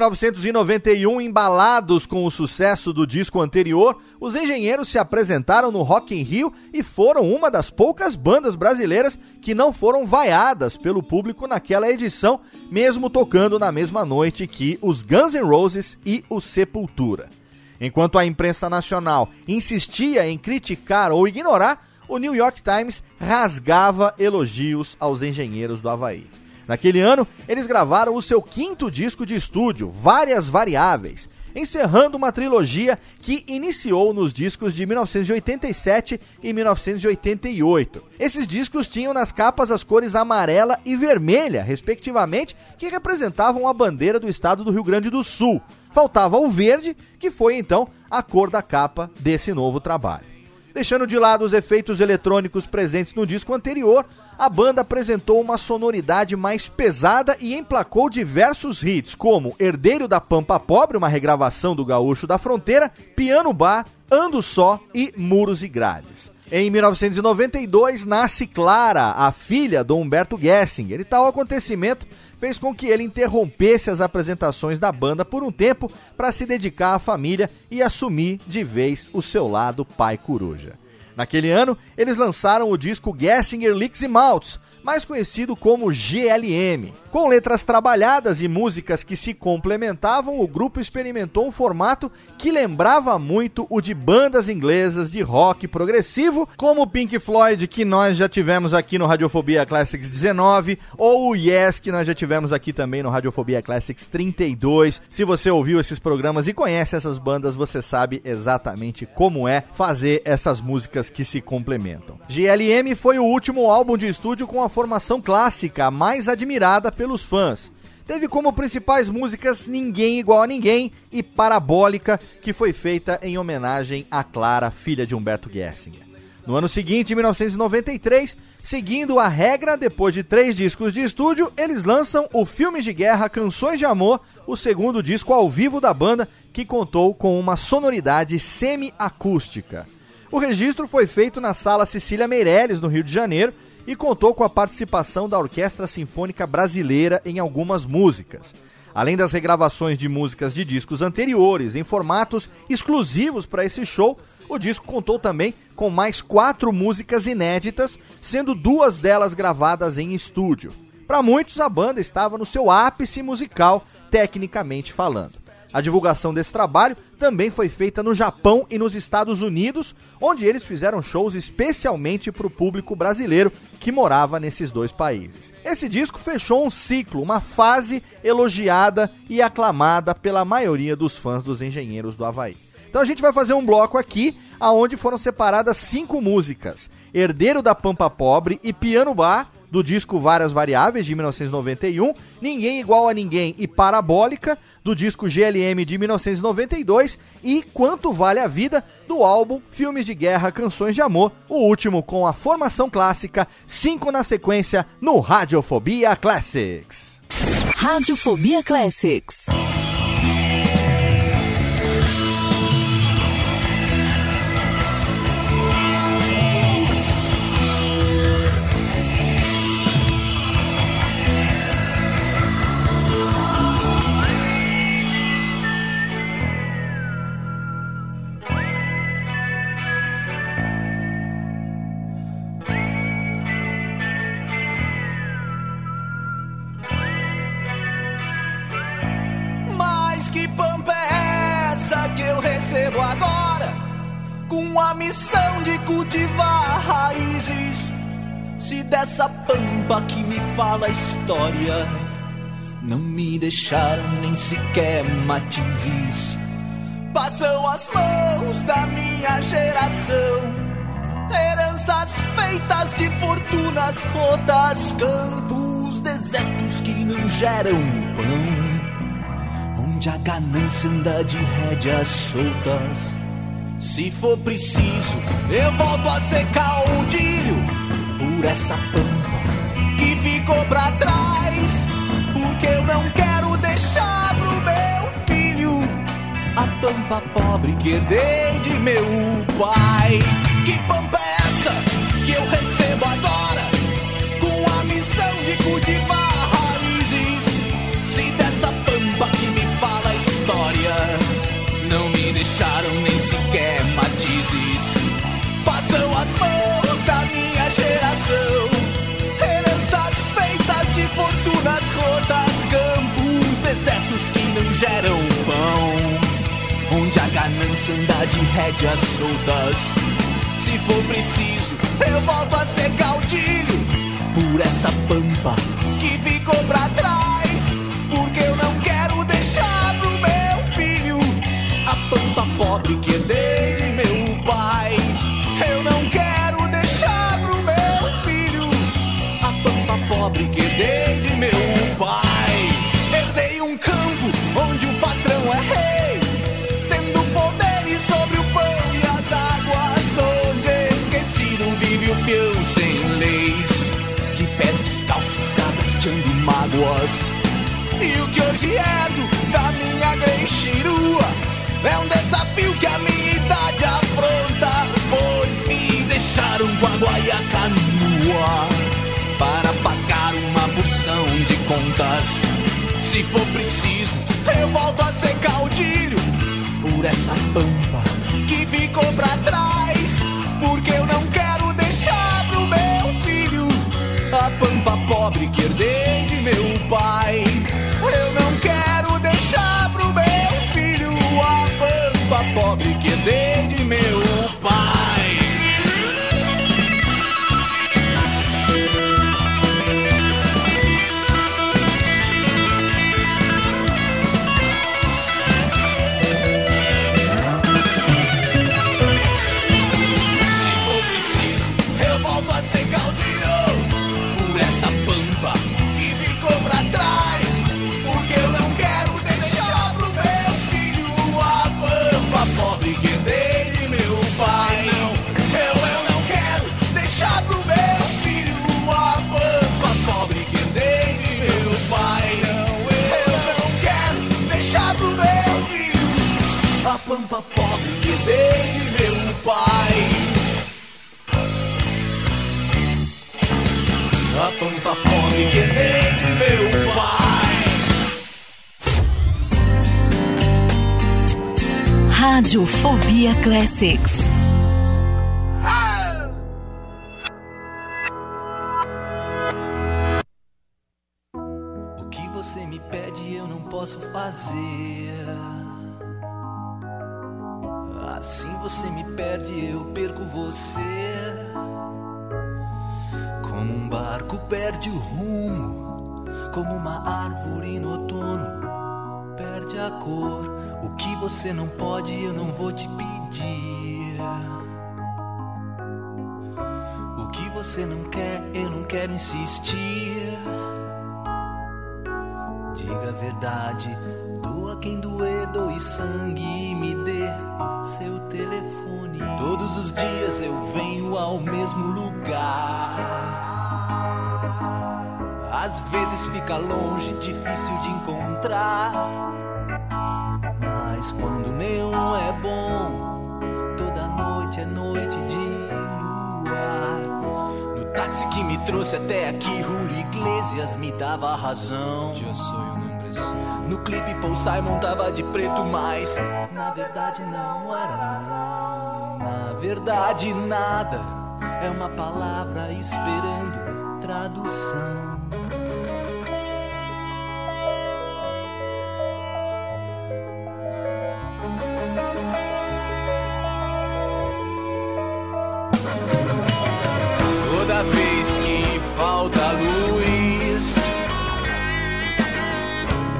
1991, embalados com o sucesso do disco anterior, os engenheiros se apresentaram no Rock in Rio e foram uma das poucas bandas brasileiras que não foram vaiadas pelo público naquela edição, mesmo tocando na mesma noite que os Guns N' Roses e o Sepultura. Enquanto a imprensa nacional insistia em criticar ou ignorar, o New York Times rasgava elogios aos engenheiros do Havaí. Naquele ano, eles gravaram o seu quinto disco de estúdio, Várias Variáveis, encerrando uma trilogia que iniciou nos discos de 1987 e 1988. Esses discos tinham nas capas as cores amarela e vermelha, respectivamente, que representavam a bandeira do estado do Rio Grande do Sul. Faltava o verde, que foi então a cor da capa desse novo trabalho. Deixando de lado os efeitos eletrônicos presentes no disco anterior, a banda apresentou uma sonoridade mais pesada e emplacou diversos hits, como Herdeiro da Pampa Pobre, uma regravação do Gaúcho da Fronteira, Piano Bar, Ando Só e Muros e Grades. Em 1992 nasce Clara, a filha do Humberto Gessinger, e tal acontecimento fez com que ele interrompesse as apresentações da banda por um tempo para se dedicar à família e assumir de vez o seu lado pai coruja. Naquele ano, eles lançaram o disco Gessinger Licks e Maltz, mais conhecido como GLM. Com letras trabalhadas e músicas que se complementavam, o grupo experimentou um formato que lembrava muito o de bandas inglesas de rock progressivo, como Pink Floyd, que nós já tivemos aqui no Radiofobia Classics 19, ou o Yes, que nós já tivemos aqui também no Radiofobia Classics 32. Se você ouviu esses programas e conhece essas bandas, você sabe exatamente como é fazer essas músicas que se complementam. GLM foi o último álbum de estúdio com a formação clássica, a mais admirada pelos fãs. Teve como principais músicas Ninguém Igual a Ninguém e Parabólica, que foi feita em homenagem a Clara, filha de Humberto Gessinger. No ano seguinte, em 1993, seguindo a regra, depois de três discos de estúdio, eles lançam o Filmes de Guerra Canções de Amor, o segundo disco ao vivo da banda, que contou com uma sonoridade semi-acústica. O registro foi feito na Sala Cecília Meirelles, no Rio de Janeiro, e contou com a participação da Orquestra Sinfônica Brasileira em algumas músicas. Além das regravações de músicas de discos anteriores em formatos exclusivos para esse show, o disco contou também com mais quatro músicas inéditas, sendo duas delas gravadas em estúdio. Para muitos, a banda estava no seu ápice musical, tecnicamente falando. A divulgação desse trabalho também foi feita no Japão e nos Estados Unidos, onde eles fizeram shows especialmente para o público brasileiro que morava nesses dois países. Esse disco fechou um ciclo, uma fase elogiada e aclamada pela maioria dos fãs dos Engenheiros do Havaí. Então a gente vai fazer um bloco aqui, aonde foram separadas cinco músicas: Herdeiro da Pampa Pobre e Piano Bar, do disco Várias Variáveis, de 1991, Ninguém Igual a Ninguém e Parabólica, do disco GLM de 1992, e Quanto Vale a Vida, do álbum Filmes de Guerra, Canções de Amor, o último com a formação clássica, cinco na sequência no Radiofobia Classics. Radiofobia Classics. Recebo agora? Com a missão de cultivar raízes. Se dessa pampa que me fala a história, não me deixaram nem sequer matizes. Passam as mãos da minha geração. Heranças feitas de fortunas rotas, campos desertos que não geram pão onde a ganância anda de rédeas soltas. Se for preciso, eu volto a ser caudilho por essa pampa que ficou pra trás. Porque eu não quero deixar pro meu filho a pampa pobre que herdei de meu pai. Que pampa é essa que eu recebo agora? Ganância anda de rédeas soltas. Se for preciso, eu volto a ser caudilho por essa pampa que ficou pra Da minha grenchirua é um desafio que a minha idade afronta, pois me deixaram com a guaiaca nua para pagar uma porção de contas. Se for preciso, eu volto a ser caudilho por essa pampa que ficou pra trás. Porque eu não quero deixar pro meu filho a pampa pobre que herdei de meu pai. Radiofobia Classics. O que você me pede eu não posso fazer. Assim você me perde, eu perco você. Como um barco perde o rumo, como uma árvore no outono perde a cor. Você não pode, eu não vou te pedir. O que você não quer, eu não quero insistir. Diga a verdade, doa quem doer, doe sangue e me dê seu telefone. Todos os dias eu venho ao mesmo lugar. Às vezes fica longe, difícil de encontrar. Mas quando neon é bom, toda noite é noite de luar. No táxi que me trouxe até aqui, Julio Iglesias me dava razão. Eu sou um No clipe Paul Simon tava de preto, mas na verdade não era. Na verdade nada é uma palavra esperando tradução. Toda vez que falta luz,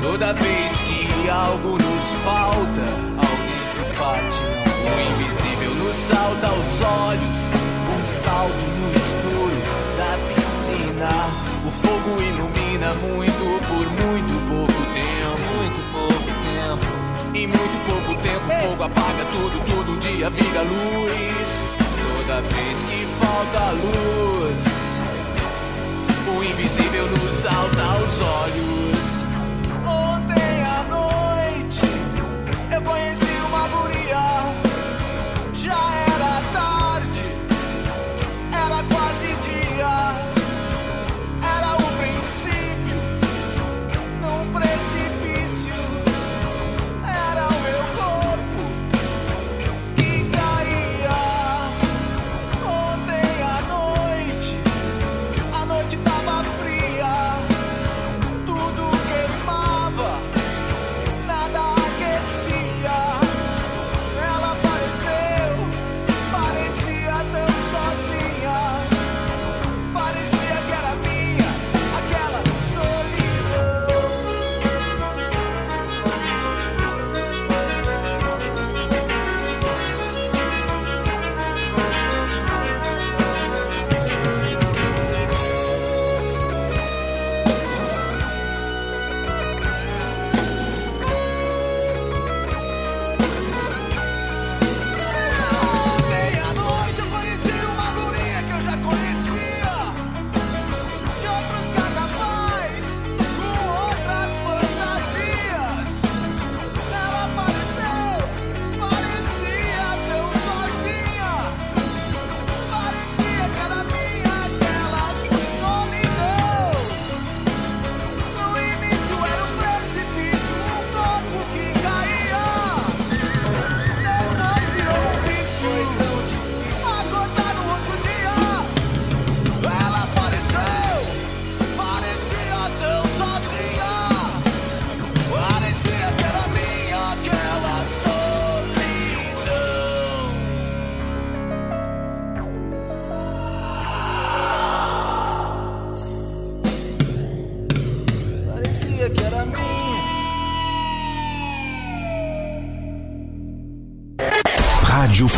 toda vez que algo nos falta, alguém que parte não. O invisível nos salta aos olhos, um salto no escuro da piscina. O fogo ilumina muito por muito pouco tempo, muito pouco tempo. Em muito pouco tempo, o fogo apaga tudo, tudo um dia vira luz. Toda vez que falta luz, o invisível nos salta aos olhos. Ontem à noite, eu conheci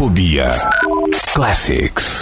Radiofobia Classics.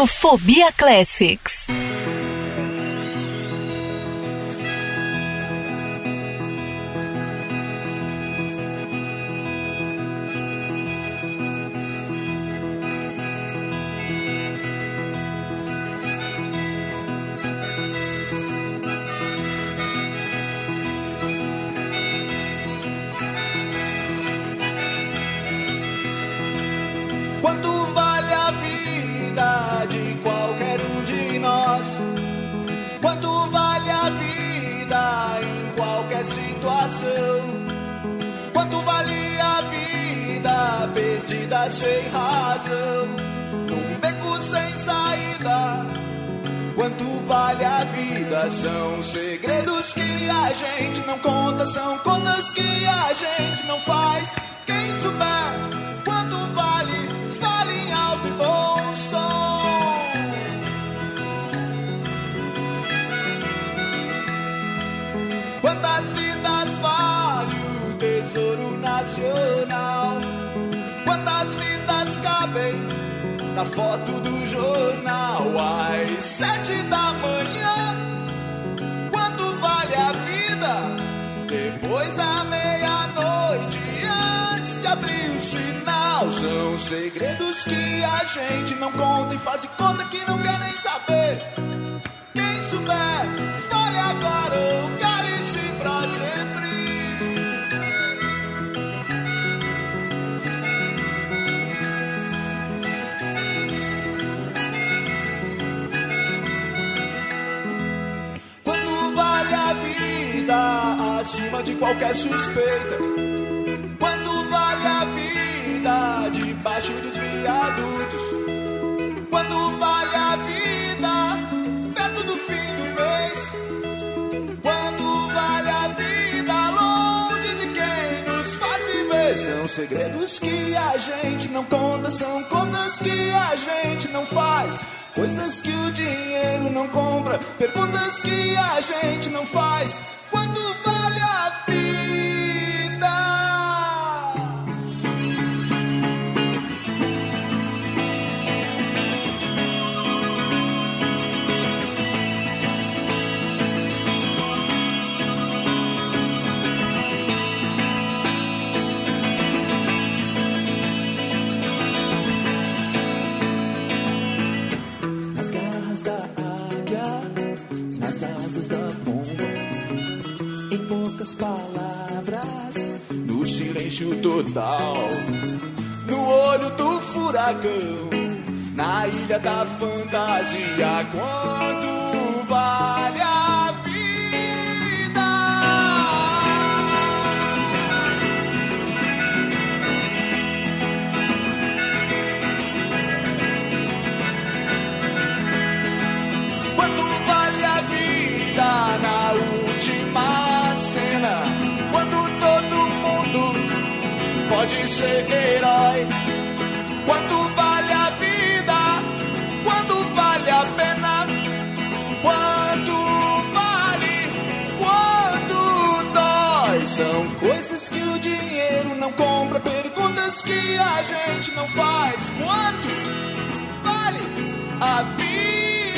Radiofobia Classics. Vida? São segredos que a gente não conta, são contas que a gente não faz. Quem souber quanto vale, fale em alto e bom som. Quantas vidas vale o tesouro nacional? Quantas vidas cabem na foto do jornal às sete da manhã? Sinal, são segredos que a gente não conta e faz de conta que não quer nem saber. Quem souber, fale agora ou cale-se pra sempre. Quanto vale a vida acima de qualquer suspeita? Quanto vale a debaixo dos viadutos? Quanto vale a vida perto do fim do mês? Quanto vale a vida longe de quem nos faz viver? São segredos que a gente não conta, são contas que a gente não faz. Coisas que o dinheiro não compra, perguntas que a gente não faz. Quanto vale da pomba, em poucas palavras, no silêncio total, no olho do furacão, na ilha da fantasia. Quanto vale a pode ser herói. Quanto vale a vida? Quanto vale a pena? Quanto vale? Quanto dói? São coisas que o dinheiro não compra, perguntas que a gente não faz. Quanto vale a vida?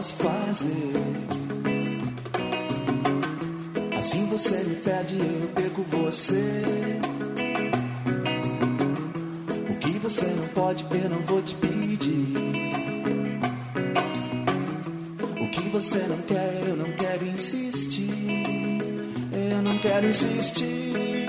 Posso fazer. Assim você me pede eu perco você. O que você não pode eu não vou te pedir. O que você não quer eu não quero insistir. Eu não quero insistir.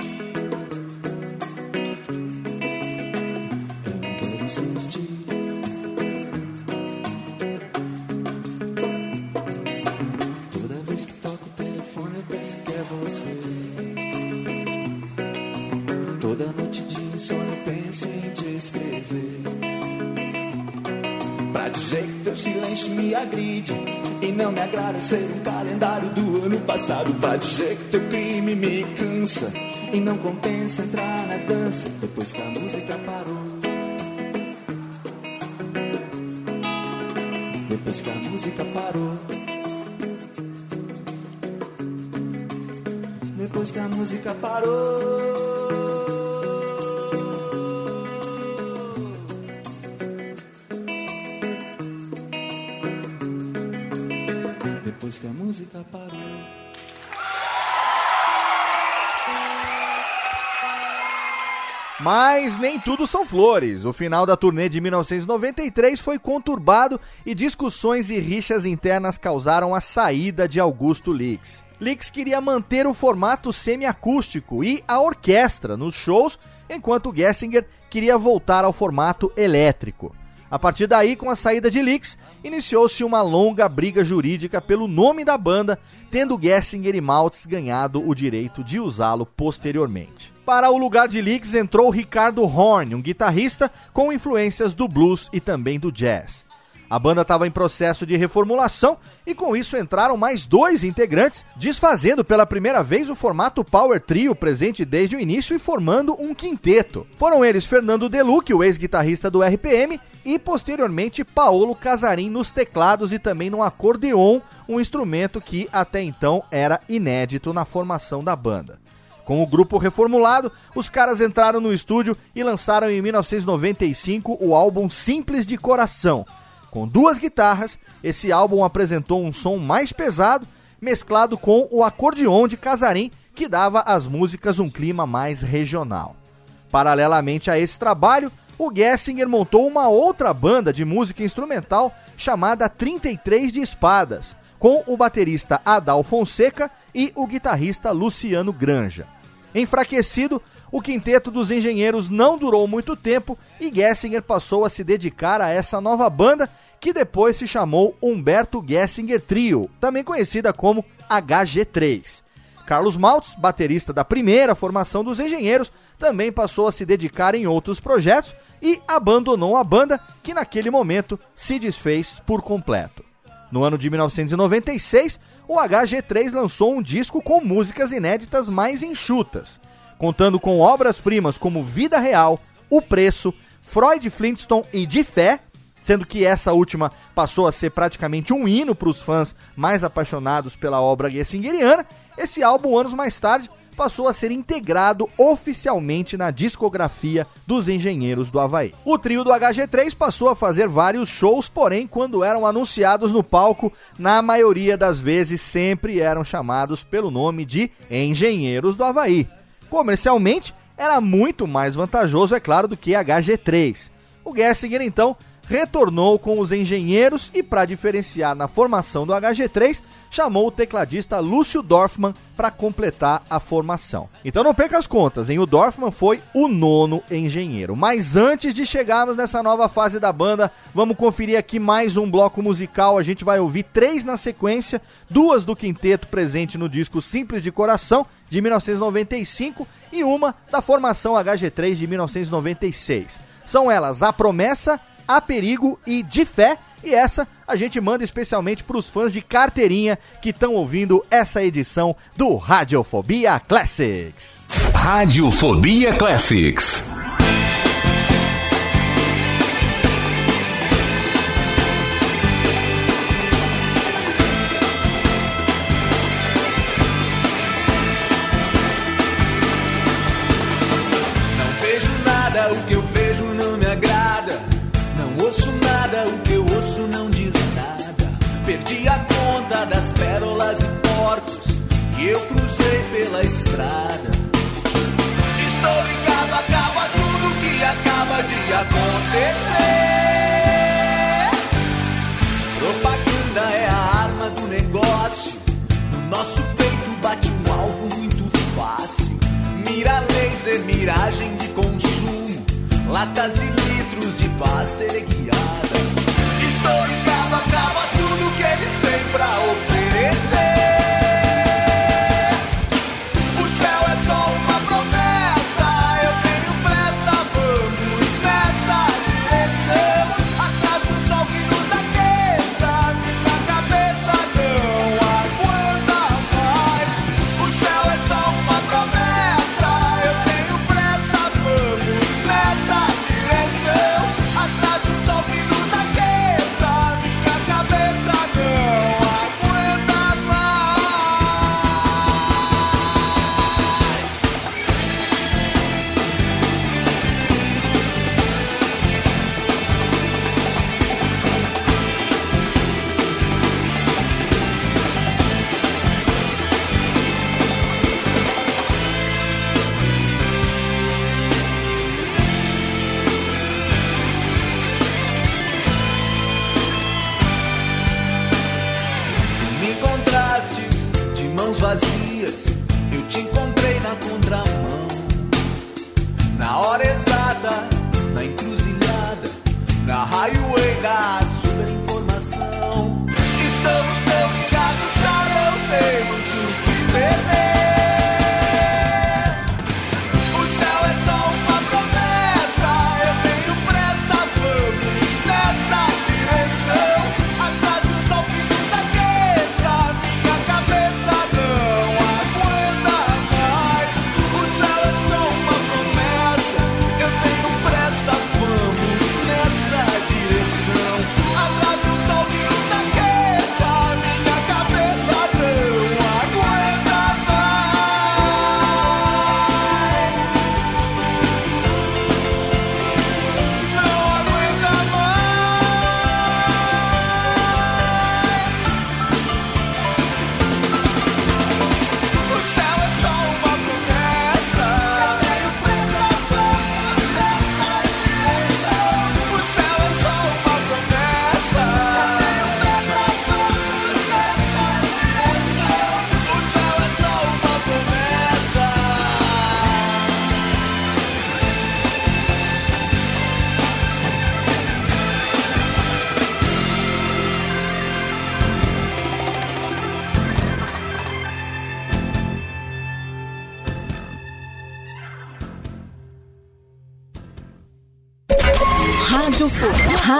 Ser um calendário do ano passado. Pra dizer que teu crime me cansa. E não compensa entrar na dança depois que a música parou. Depois que a música parou. Depois que a música parou. Mas nem tudo são flores. O final da turnê de 1993 foi conturbado e discussões e rixas internas causaram a saída de Augusto Lix. Lix queria manter o formato semiacústico e a orquestra nos shows, enquanto Gessinger queria voltar ao formato elétrico. A partir daí, com a saída de Lix, iniciou-se uma longa briga jurídica pelo nome da banda, tendo Gessinger e Maltz ganhado o direito de usá-lo posteriormente. Para o lugar de Lix entrou Ricardo Horn, um guitarrista com influências do blues e também do jazz. A banda estava em processo de reformulação e com isso entraram mais dois integrantes, desfazendo pela primeira vez o formato Power Trio presente desde o início e formando um quinteto. Foram eles Fernando Deluque, o ex-guitarrista do RPM, e posteriormente Paolo Casarim nos teclados e também no acordeon, um instrumento que até então era inédito na formação da banda. Com o grupo reformulado, os caras entraram no estúdio e lançaram em 1995 o álbum Simples de Coração. Com duas guitarras, esse álbum apresentou um som mais pesado, mesclado com o acordeon de Casarim, que dava às músicas um clima mais regional. Paralelamente a esse trabalho, o Gessinger montou uma outra banda de música instrumental chamada 33 de Espadas, com o baterista Adal Fonseca e o guitarrista Luciano Granja. Enfraquecido, o quinteto dos engenheiros não durou muito tempo e Gessinger passou a se dedicar a essa nova banda, que depois se chamou Humberto Gessinger Trio, também conhecida como HG3. Carlos Maltz, baterista da primeira formação dos engenheiros, também passou a se dedicar em outros projetos e abandonou a banda, que naquele momento se desfez por completo. No ano de 1996, o HG3 lançou um disco com músicas inéditas mais enxutas, contando com obras-primas como Vida Real, O Preço, Freud Flintstone e De Fé, sendo que essa última passou a ser praticamente um hino para os fãs mais apaixonados pela obra gessingeriana, esse álbum, anos mais tarde, passou a ser integrado oficialmente na discografia dos Engenheiros do Havaí. O trio do HG3 passou a fazer vários shows, porém, quando eram anunciados no palco, na maioria das vezes sempre eram chamados pelo nome de Engenheiros do Havaí. Comercialmente, era muito mais vantajoso, é claro, do que HG3. O Gessinger, então, retornou com os engenheiros e, para diferenciar na formação do HG3, chamou o tecladista Lúcio Dorfman para completar a formação. Então não perca as contas, hein? O Dorfman foi o nono engenheiro. Mas antes de chegarmos nessa nova fase da banda, vamos conferir aqui mais um bloco musical. A gente vai ouvir três na sequência, duas do quinteto presente no disco Simples de Coração, de 1995, e uma da formação HG3 de 1996. São elas A Promessa, A Perigo e De Fé e essa a gente manda especialmente para os fãs de carteirinha que estão ouvindo essa edição do Radiofobia Classics. Radiofobia Classics. Acontecer. Propaganda é a arma do negócio. No nosso peito bate um alvo muito fácil. Mira laser, miragem de consumo. Latas e litros de pasta guiada. Estou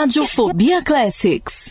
Radiofobia Classics.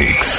Classics.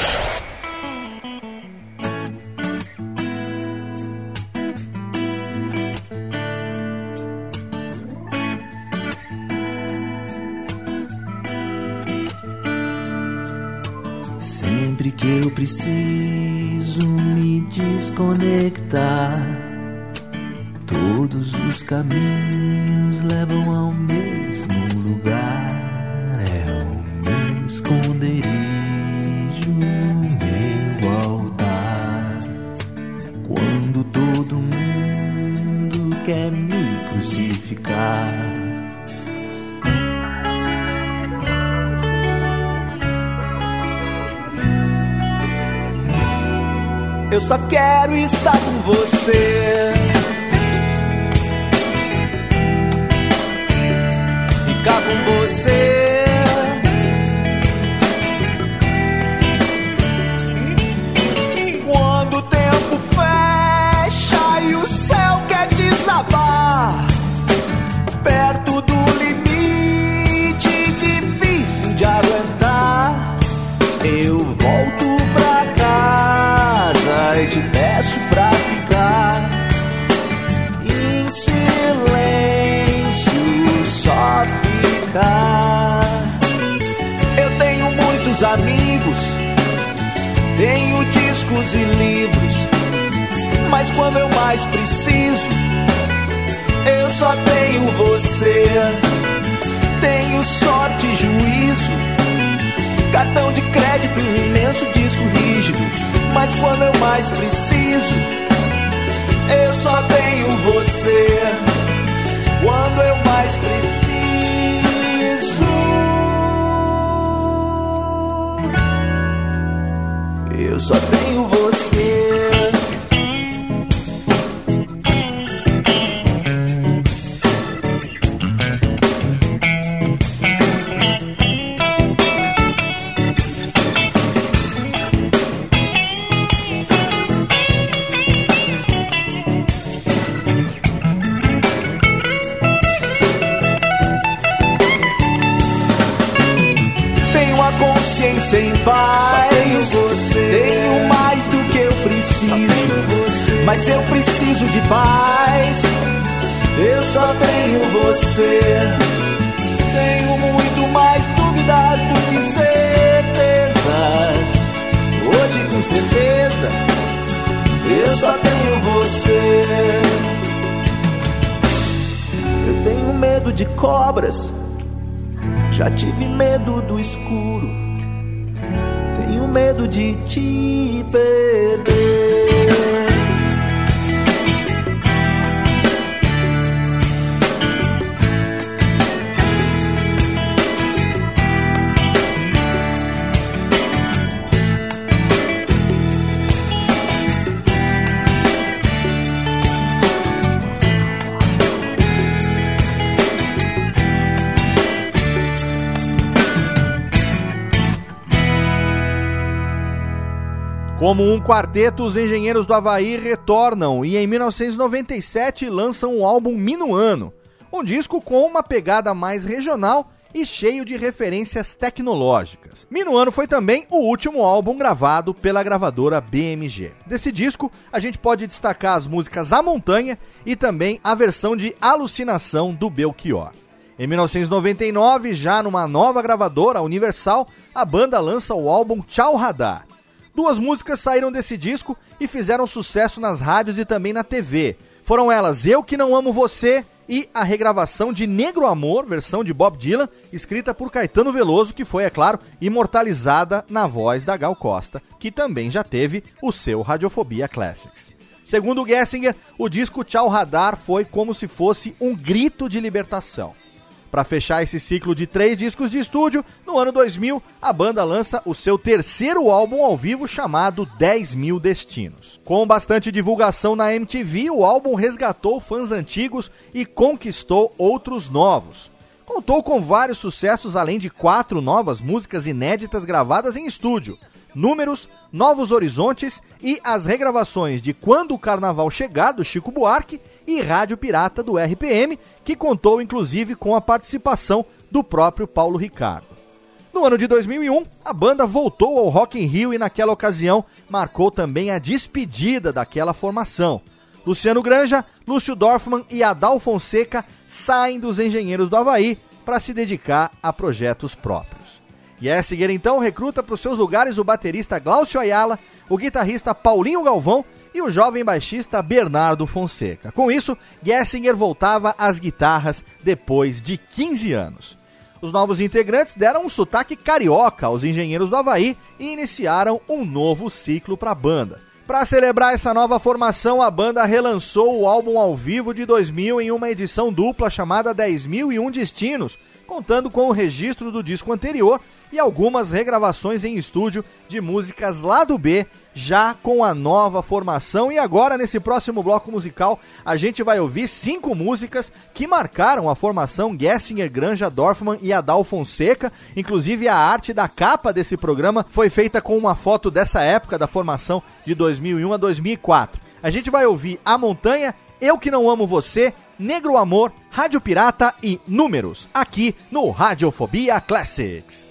Quero quarteto, os engenheiros do Havaí retornam e em 1997 lançam o álbum Minuano, um disco com uma pegada mais regional e cheio de referências tecnológicas. Minuano foi também o último álbum gravado pela gravadora BMG. Desse disco, a gente pode destacar as músicas A Montanha e também a versão de Alucinação do Belchior. Em 1999, já numa nova gravadora, a Universal, a banda lança o álbum Tchau Radar. Duas músicas saíram desse disco e fizeram sucesso nas rádios e também na TV. Foram elas Eu Que Não Amo Você e a regravação de Negro Amor, versão de Bob Dylan, escrita por Caetano Veloso, que foi, é claro, imortalizada na voz da Gal Costa, que também já teve o seu Radiofobia Classics. Segundo Gessinger, o disco Tchau Radar foi como se fosse um grito de libertação. Para fechar esse ciclo de três discos de estúdio, no ano 2000, a banda lança o seu terceiro álbum ao vivo chamado 10 Mil Destinos. Com bastante divulgação na MTV, o álbum resgatou fãs antigos e conquistou outros novos. Contou com vários sucessos, além de quatro novas músicas inéditas gravadas em estúdio. Números, Novos Horizontes e as regravações de Quando o Carnaval Chegar, do Chico Buarque, e Rádio Pirata do RPM, que contou inclusive com a participação do próprio Paulo Ricardo. No ano de 2001, a banda voltou ao Rock in Rio e naquela ocasião marcou também a despedida daquela formação. Luciano Granja, Lúcio Dorfman e Adal Fonseca saem dos Engenheiros do Havaí para se dedicar a projetos próprios. Yessiger então recruta para os seus lugares o baterista Glaucio Ayala, o guitarrista Paulinho Galvão e o jovem baixista Bernardo Fonseca. Com isso, Gessinger voltava às guitarras depois de 15 anos. Os novos integrantes deram um sotaque carioca aos engenheiros do Havaí e iniciaram um novo ciclo para a banda. Para celebrar essa nova formação, a banda relançou o álbum ao vivo de 2000 em uma edição dupla chamada 10.001 Destinos, contando com o registro do disco anterior e algumas regravações em estúdio de músicas lá do B, já com a nova formação. E agora, nesse próximo bloco musical, a gente vai ouvir cinco músicas que marcaram a formação Gessinger, Granja, Dorfman e Adal Fonseca. Inclusive, a arte da capa desse programa foi feita com uma foto dessa época da formação de 2001 a 2004. A gente vai ouvir A Montanha, Eu Que Não Amo Você, Negro Amor, Rádio Pirata e Números, aqui no Radiofobia Classics.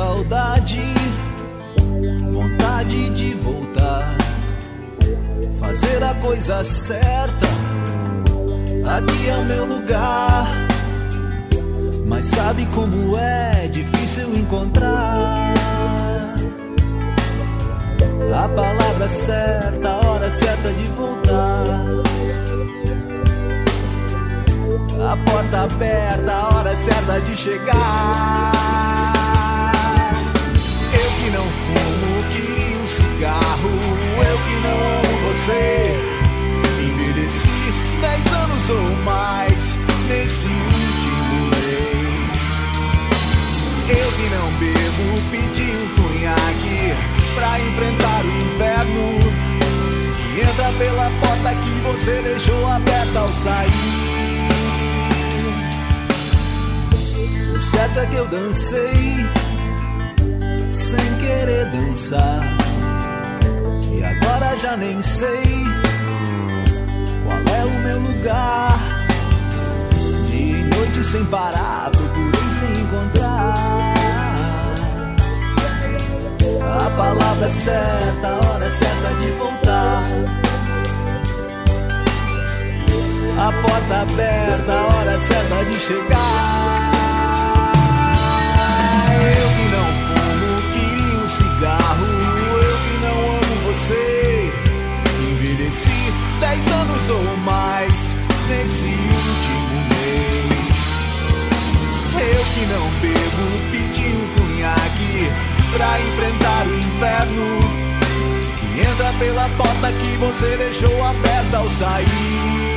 Saudade, vontade de voltar. Fazer a coisa certa. Aqui é o meu lugar. Mas sabe como é difícil encontrar a palavra certa, a hora certa de voltar. A porta aberta, a hora certa de chegar. Cigarro. Eu que não amo você. Envelheci dez anos ou mais nesse último mês. Eu que não bebo, pedi um conhaque pra enfrentar o inverno. Que entra pela porta que você deixou aberta ao sair. O certo é que eu dancei sem querer dançar. E agora já nem sei qual é o meu lugar. Dia e noite sem parar, procurei sem encontrar. A palavra certa, a hora certa de voltar. A porta aberta, a hora certa de chegar. Eu que não anos ou mais nesse último mês. Eu que não bebo, pedi um cunhaque pra enfrentar o inferno. Que entra pela porta que você deixou aberta ao sair.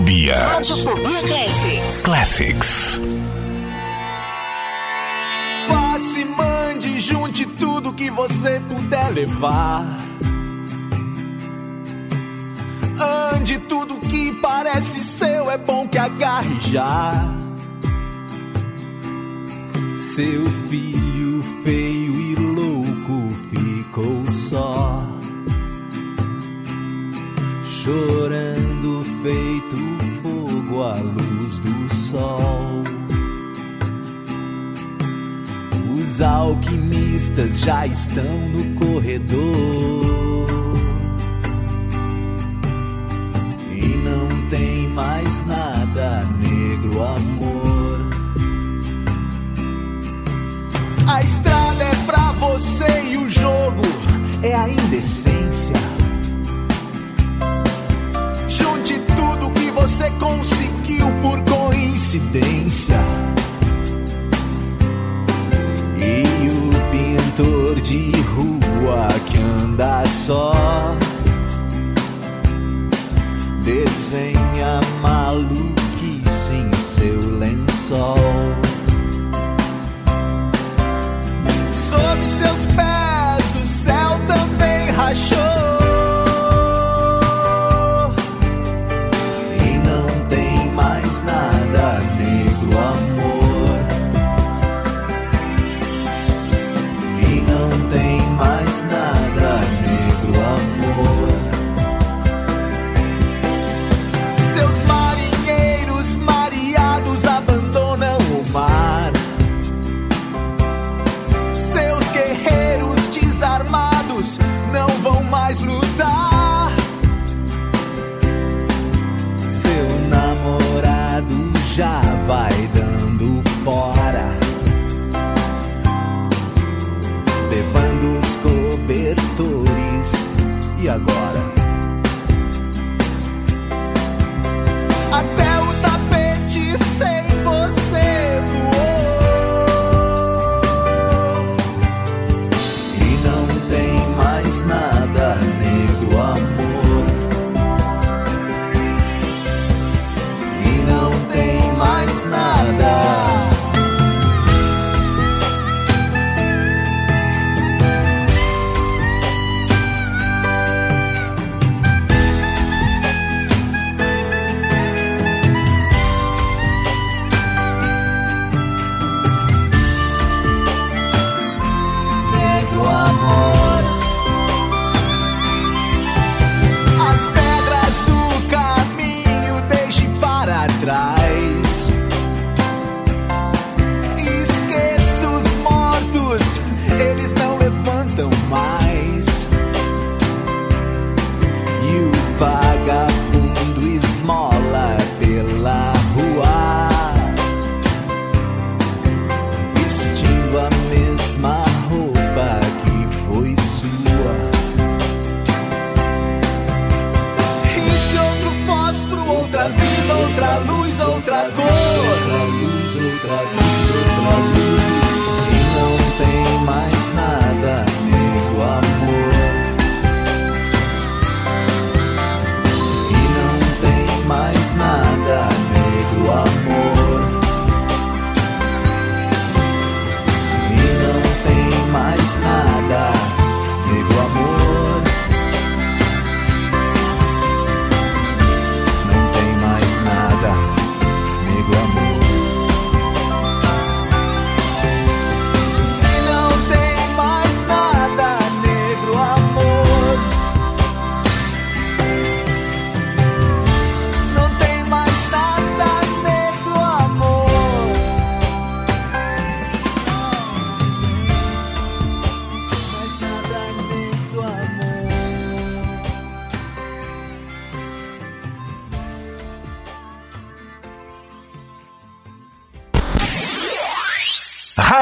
Radiofobia. Radiofobia Classics. Classics. Passe, mande, junte tudo que você puder levar. Ande tudo que parece seu, é bom que agarre já. Seu filho feio e louco ficou só. Chorando feito fogo à luz do sol. Os alquimistas já estão no corredor. E não tem mais nada, negro amor. A estrada é pra você e o jogo é a indecência. Você conseguiu por coincidência. E o pintor de rua que anda só desenha maluquice em seu lençol. Sob seus pés o céu também rachou. Já vai dando fora, levando os cobertores. E agora?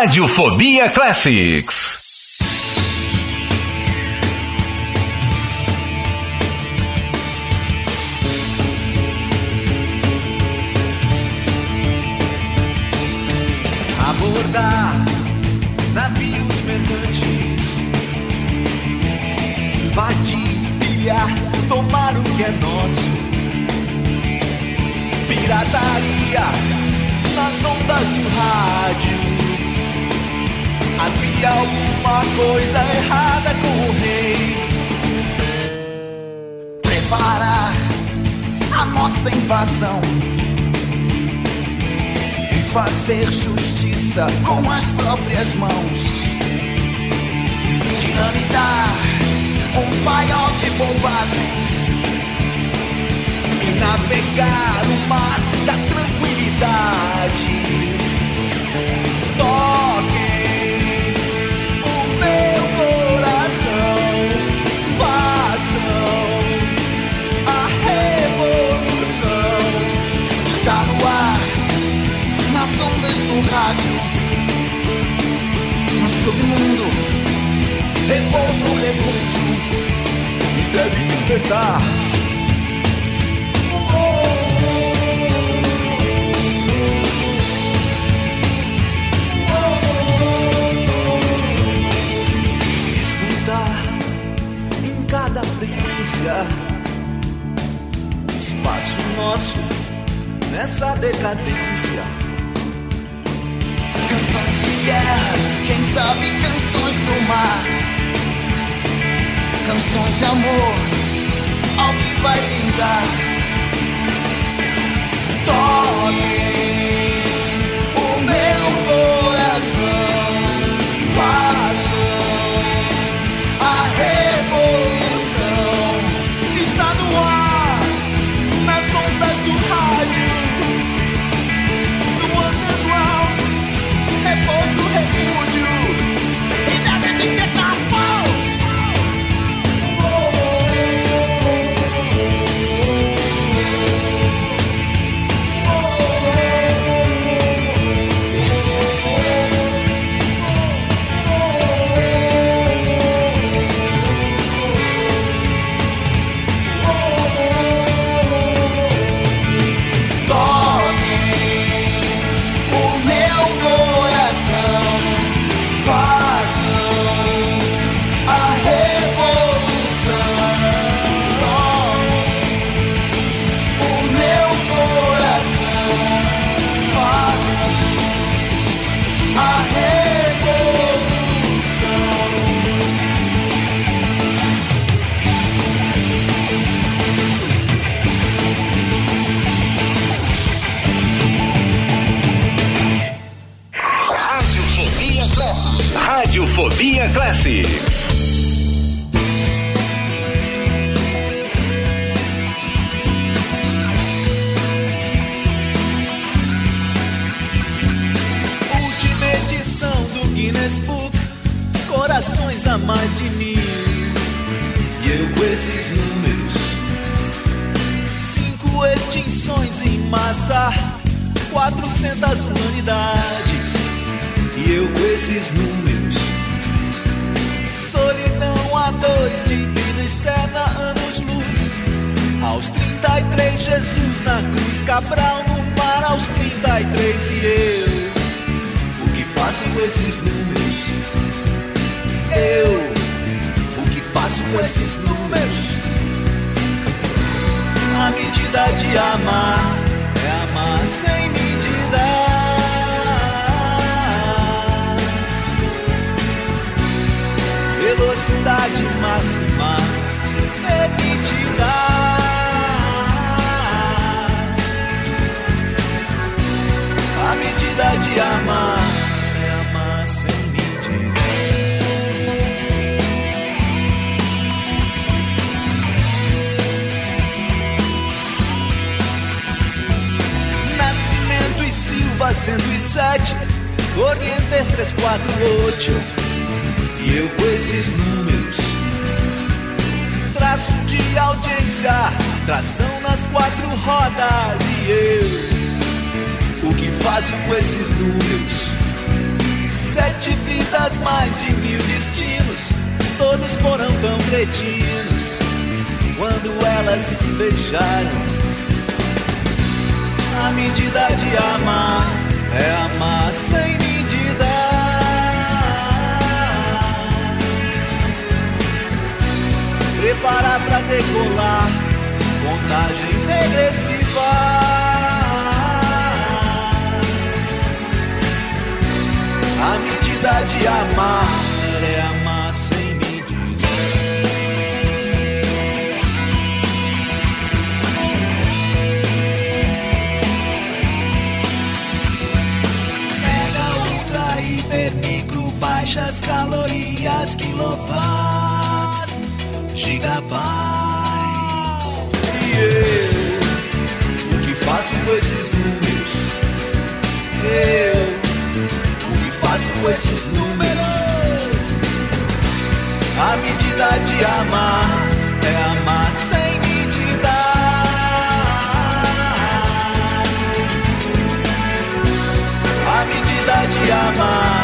Radiofobia Classics. cabeça com as próprias mãos. Dinamitar um paiol de bobagens e navegar o mar da tranquilidade. é e deve despertar. Escutar em cada frequência espaço nosso nessa decadência. Canções de guerra, quem sabe canções do mar canções de amor ao que vai lindar. Tome o meu Última edição do Guinness Book, corações a mais de mil. E eu com esses números. Cinco extinções em massa, 400 humanidades. E eu com esses números. Dois de vida externa, anos luz. Aos 33, Jesus na cruz, Cabral no mar, aos 33 e eu. O que faço com esses números? Eu, o que faço com esses números? A medida de amar Velocidade máxima permitida. A medida de amar é amar sem medida. Nascimento e Silva 107, Corrientes 348. E eu com esses números, traço de audiência, tração nas quatro rodas. E eu, o que faço com esses números? Sete vidas, mais de mil destinos, todos foram tão cretinos quando elas se beijaram. A medida de amar é amar sem Preparar pra decolar, contagem regressiva. A medida de amar é amar sem medida. Mega, ultra, hiper, micro, baixas calorias, quilowatts, gigabytes. E eu, o que faço com esses números? Eu, o que faço com esses números? A medida de amar é amar sem medida. A medida de amar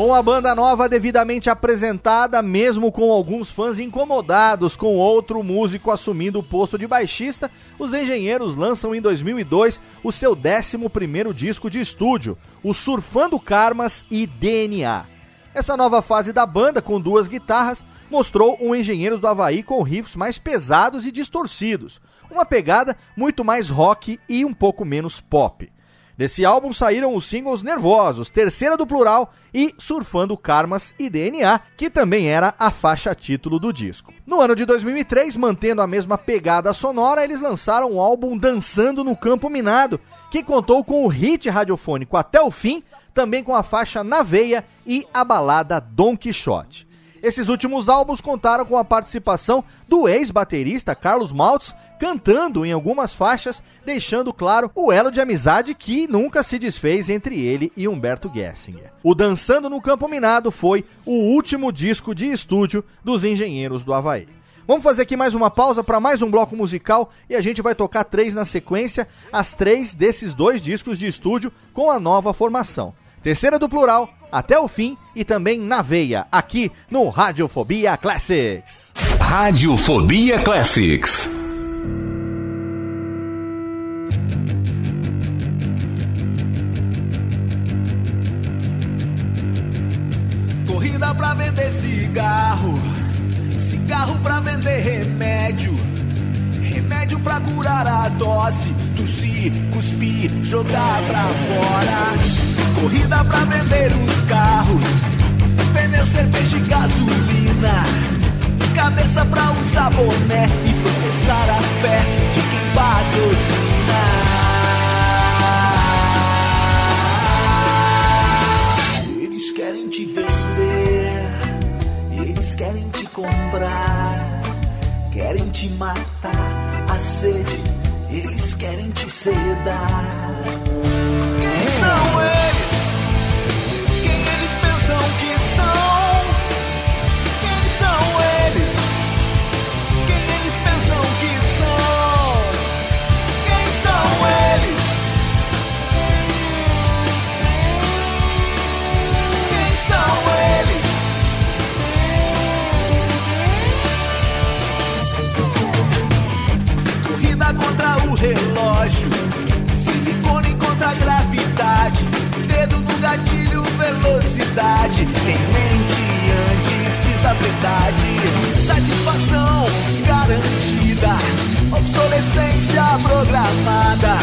Com a banda nova devidamente apresentada, mesmo com alguns fãs incomodados com outro músico assumindo o posto de baixista, os engenheiros lançam em 2002 o seu 11º disco de estúdio, o Surfando Karmas e DNA. Essa nova fase da banda, com duas guitarras, mostrou um Engenheiros do Havaí com riffs mais pesados e distorcidos, uma pegada muito mais rock e um pouco menos pop. Desse álbum saíram os singles Nervosos, Terceira do Plural e Surfando Karmas e DNA, que também era a faixa título do disco. No ano de 2003, mantendo a mesma pegada sonora, eles lançaram o álbum Dançando no Campo Minado, que contou com o hit radiofônico Até o Fim, também com a faixa Na Veia e a balada Don Quixote. Esses últimos álbuns contaram com a participação do ex-baterista Carlos Maltz, cantando em algumas faixas, deixando claro o elo de amizade que nunca se desfez entre ele e Humberto Gessinger. O Dançando no Campo Minado foi o último disco de estúdio dos Engenheiros do Havaí. Vamos fazer aqui mais uma pausa para mais um bloco musical e a gente vai tocar três na sequência, as três desses dois discos de estúdio com a nova formação. Terceira do plural, até o fim e também na veia, aqui no Radiofobia Classics. Radiofobia Classics. Corrida pra vender cigarro, cigarro pra vender remédio, Remédio pra curar a tosse, tossir, cuspir, jogar pra fora. Corrida pra vender os carros, pneu, cerveja e gasolina. Cabeça pra usar boné e professar a fé de quem patrocina. Eles querem te vender, eles querem te comprar querem te matar, a sede, eles querem te sedar. Quem são eles? Velocidade. Quem mente antes diz a verdade, satisfação garantida, obsolescência programada.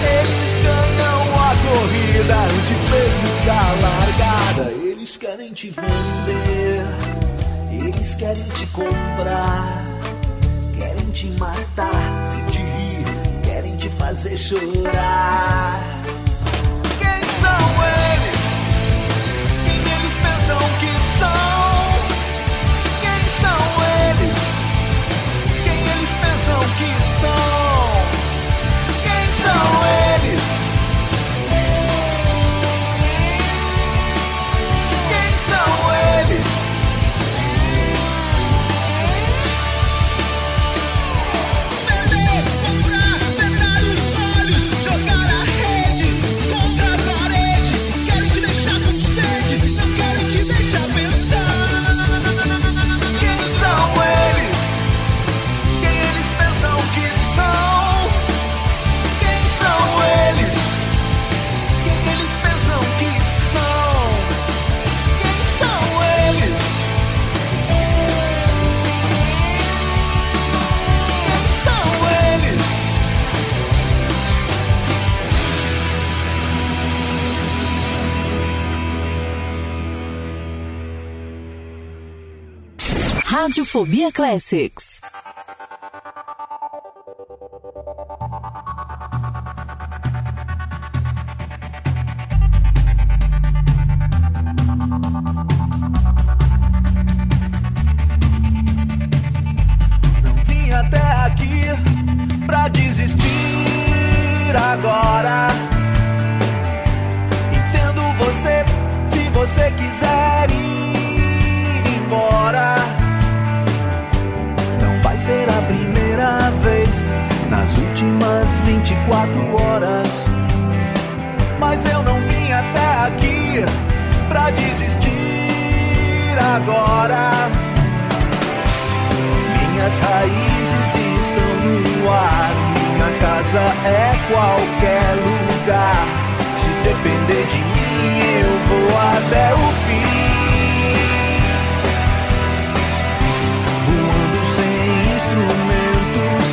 Eles ganham a corrida antes mesmo da largada. Eles querem te vender, eles querem te comprar. Querem te matar de rir, querem te fazer chorar. Quem são que Radiofobia Classics. Pra desistir agora. Minhas raízes estão no ar. Minha casa é qualquer lugar. Se depender de mim, eu vou até o fim. Voando sem instrumentos,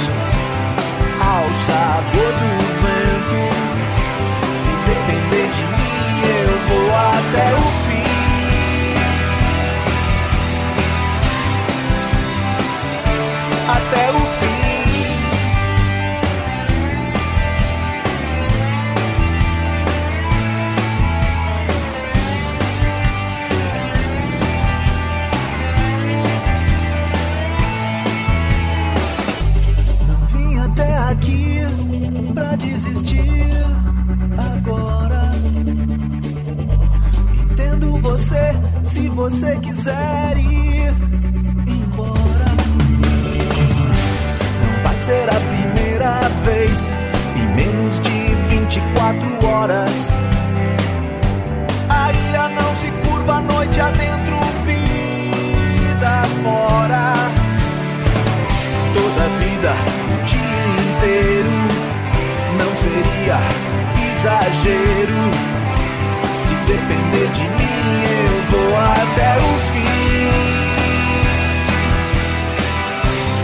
ao sabor do até o fim. até o você quiser ir embora. Não vai ser a primeira vez em menos de 24 horas. A ilha não se curva a noite adentro, vida fora. Toda vida, o dia inteiro, não seria exagero. Se depender de mim, até o fim.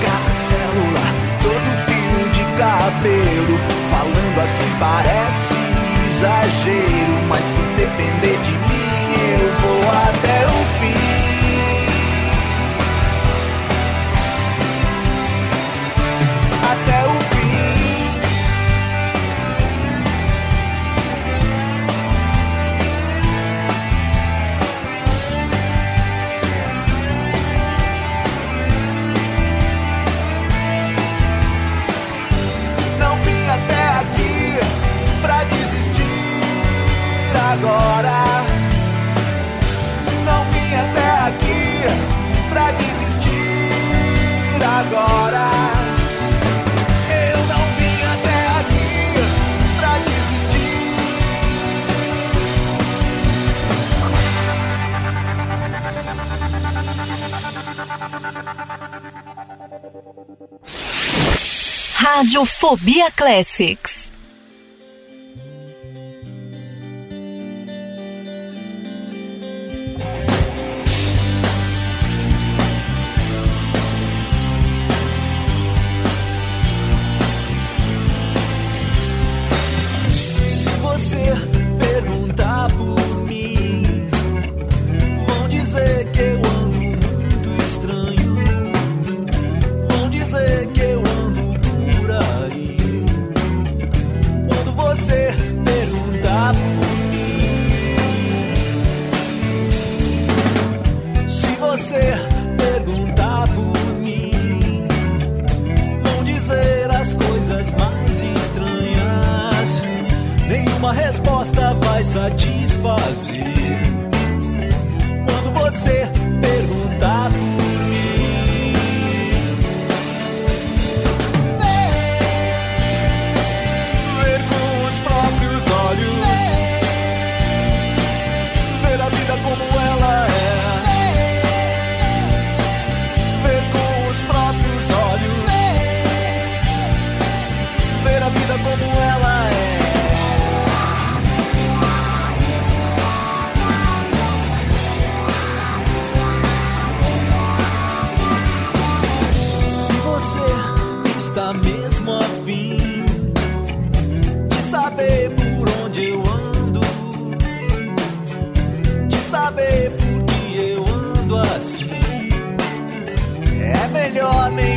Cada célula, todo fio de cabelo, falando assim parece exagero, mas se depender de mim, eu vou até o fim. Radiofobia Classics. Saber por que eu ando assim, é melhor nem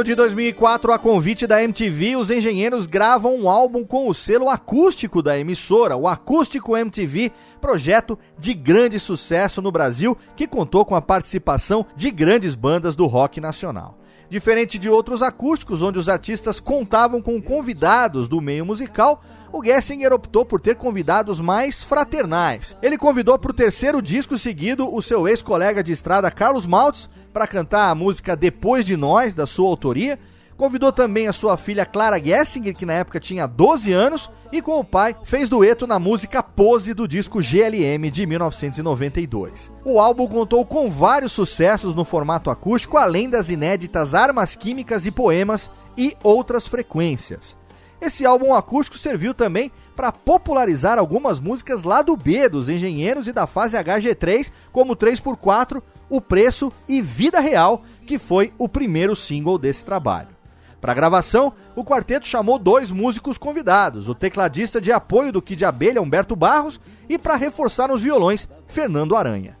ano de 2004, a convite da MTV, os engenheiros gravam um álbum com o selo acústico da emissora, o Acústico MTV, projeto de grande sucesso no Brasil que contou com a participação de grandes bandas do rock nacional. Diferente de outros acústicos, onde os artistas contavam com convidados do meio musical, o Gessinger optou por ter convidados mais fraternais. Ele convidou para o terceiro disco seguido o seu ex-colega de estrada Carlos Maltz para cantar a música Depois de Nós, da sua autoria. Convidou também a sua filha Clara Gessinger, que na época tinha 12 anos, e com o pai fez dueto na música Pose do disco GLM de 1992. O álbum contou com vários sucessos no formato acústico, além das inéditas Armas Químicas e Poemas e outras frequências. Esse álbum acústico serviu também para popularizar algumas músicas lá do B dos Engenheiros e da fase HG3, como 3x4, O Preço e Vida Real, que foi o primeiro single desse trabalho. Para a gravação, o quarteto chamou dois músicos convidados, o tecladista de apoio do Kid Abelha, Humberto Barros, e para reforçar os violões, Fernando Aranha.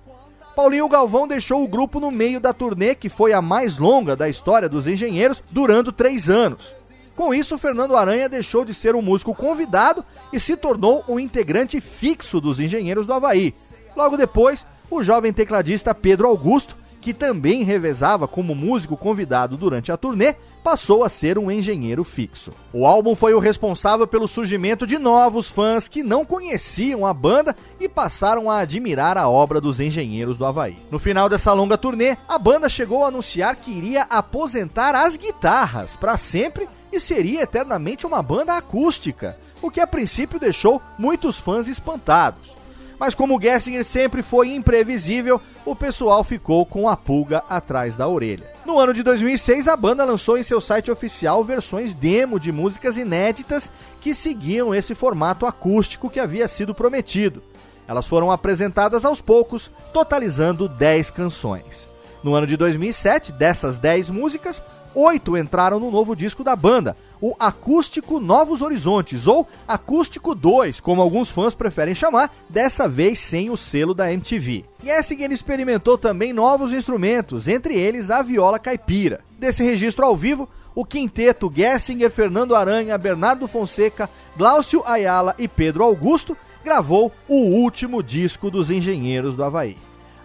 Paulinho Galvão deixou o grupo no meio da turnê, que foi a mais longa da história dos engenheiros, durando três anos. Com isso, Fernando Aranha deixou de ser um músico convidado e se tornou um integrante fixo dos Engenheiros do Havaí. Logo depois, o jovem tecladista Pedro Augusto, que também revezava como músico convidado durante a turnê, passou a ser um engenheiro fixo. O álbum foi o responsável pelo surgimento de novos fãs que não conheciam a banda e passaram a admirar a obra dos engenheiros do Havaí. No final dessa longa turnê, a banda chegou a anunciar que iria aposentar as guitarras para sempre e seria eternamente uma banda acústica, o que a princípio deixou muitos fãs espantados. Mas como Gessinger sempre foi imprevisível, o pessoal ficou com a pulga atrás da orelha. No ano de 2006, a banda lançou em seu site oficial versões demo de músicas inéditas que seguiam esse formato acústico que havia sido prometido. Elas foram apresentadas aos poucos, totalizando 10 canções. No ano de 2007, dessas 10 músicas, oito entraram no novo disco da banda, o Acústico Novos Horizontes, ou Acústico 2, como alguns fãs preferem chamar, dessa vez sem o selo da MTV. Gessinger experimentou também novos instrumentos, entre eles a viola caipira. Desse registro ao vivo, o quinteto Gessinger, Fernando Aranha, Bernardo Fonseca, Glaucio Ayala e Pedro Augusto gravou o último disco dos Engenheiros do Havaí.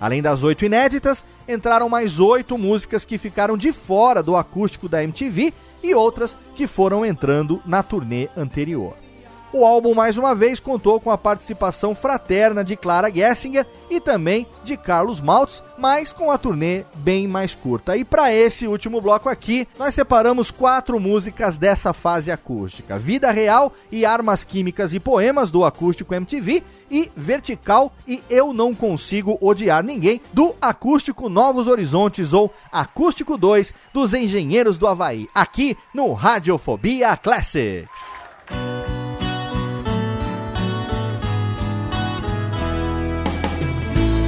Além das oito inéditas, entraram mais oito músicas que ficaram de fora do acústico da MTV e outras que foram entrando na turnê anterior. O álbum, mais uma vez, contou com a participação fraterna de Clara Gessinger e também de Carlos Maltz, mas com a turnê bem mais curta. E para esse último bloco aqui, nós separamos quatro músicas dessa fase acústica: Vida Real e Armas Químicas e Poemas do Acústico MTV e Vertical e Eu Não Consigo Odiar Ninguém do Acústico Novos Horizontes ou Acústico 2 dos Engenheiros do Havaí, aqui no Radiofobia Classics.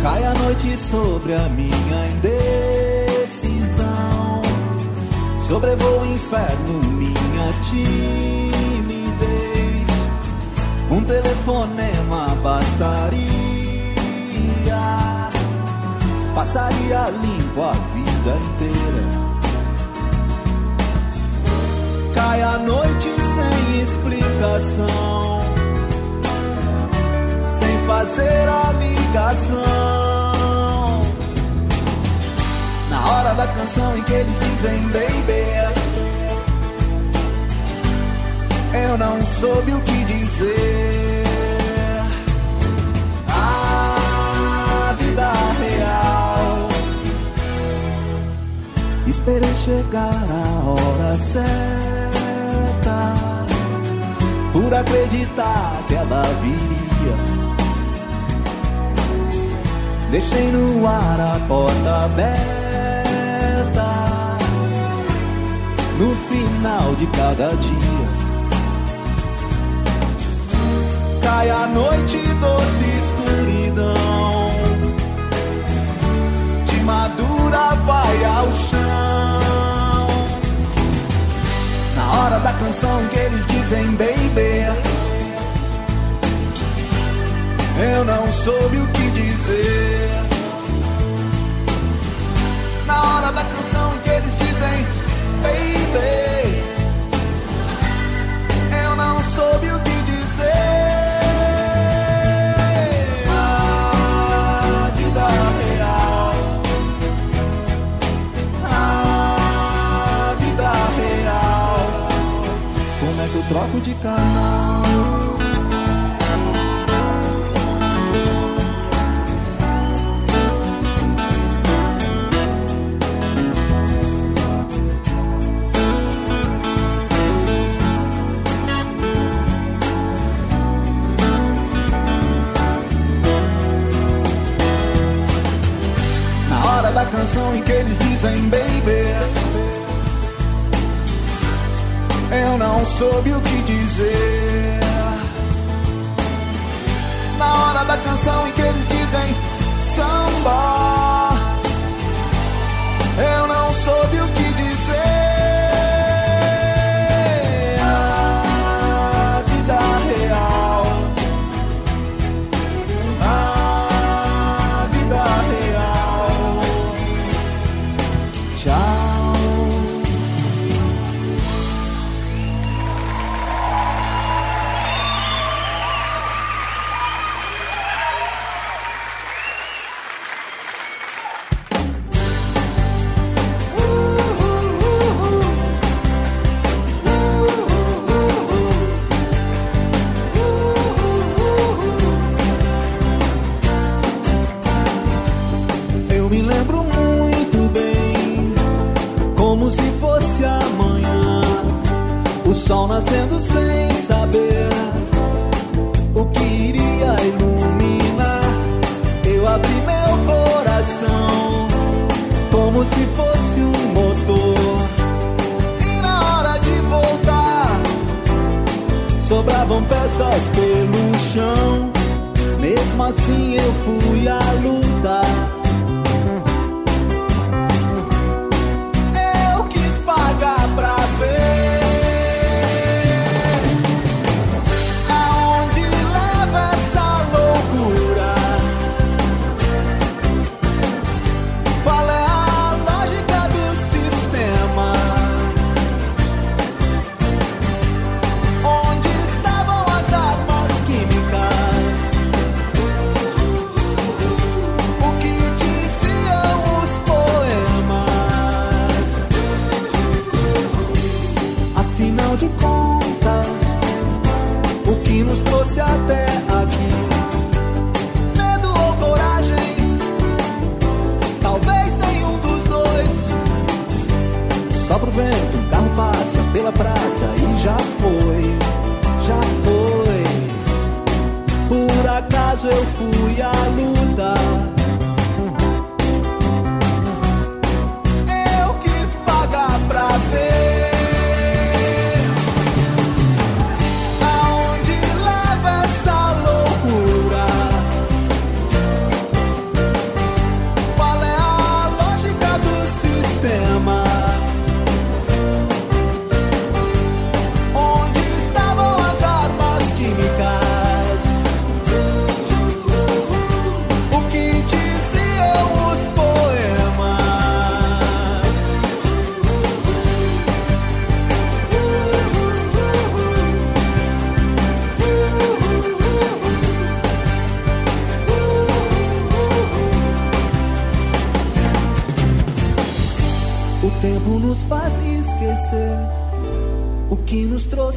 Cai a noite sobre a minha indecisão. Sobrevoo o inferno, minha timidez. Um telefonema bastaria. Passaria limpo a vida inteira. Cai a noite sem explicação. Sem fazer a ligação. Na hora da canção em que eles dizem baby, eu não soube o que dizer. A vida real. Esperei chegar a hora certa por acreditar que ela viria. Deixei no ar a porta aberta no final de cada dia. Cai a noite, doce escuridão. De madura vai ao chão. Na hora da canção que eles dizem, baby. Eu não soube o que dizer. Na hora da canção que eles dizem, baby. Eu não soube o que dizer. A vida real. A vida real. Como é que eu troco de canal? Canção em que eles dizem baby Eu não soube o que dizer. Na hora da canção em que eles dizem samba Eu não soube o que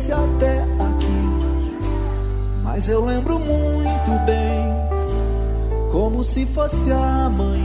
trouxe até aqui. Mas eu lembro muito bem, como se fosse amanhã.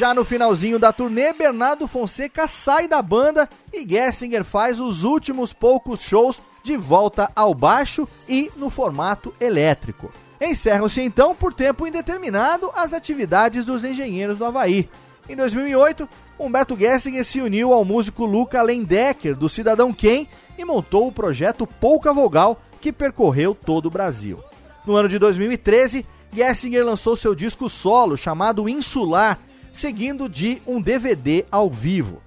Já no finalzinho da turnê, Bernardo Fonseca sai da banda e Gessinger faz os últimos poucos shows de volta ao baixo e no formato elétrico. Encerram-se então, por tempo indeterminado, as atividades dos engenheiros do Havaí. Em 2008, Humberto Gessinger se uniu ao músico Luca Lendecker, do Cidadão Quem, e montou o projeto Pouca Vogal, que percorreu todo o Brasil. No ano de 2013, Gessinger lançou seu disco solo chamado Insular, seguindo de um DVD ao vivo.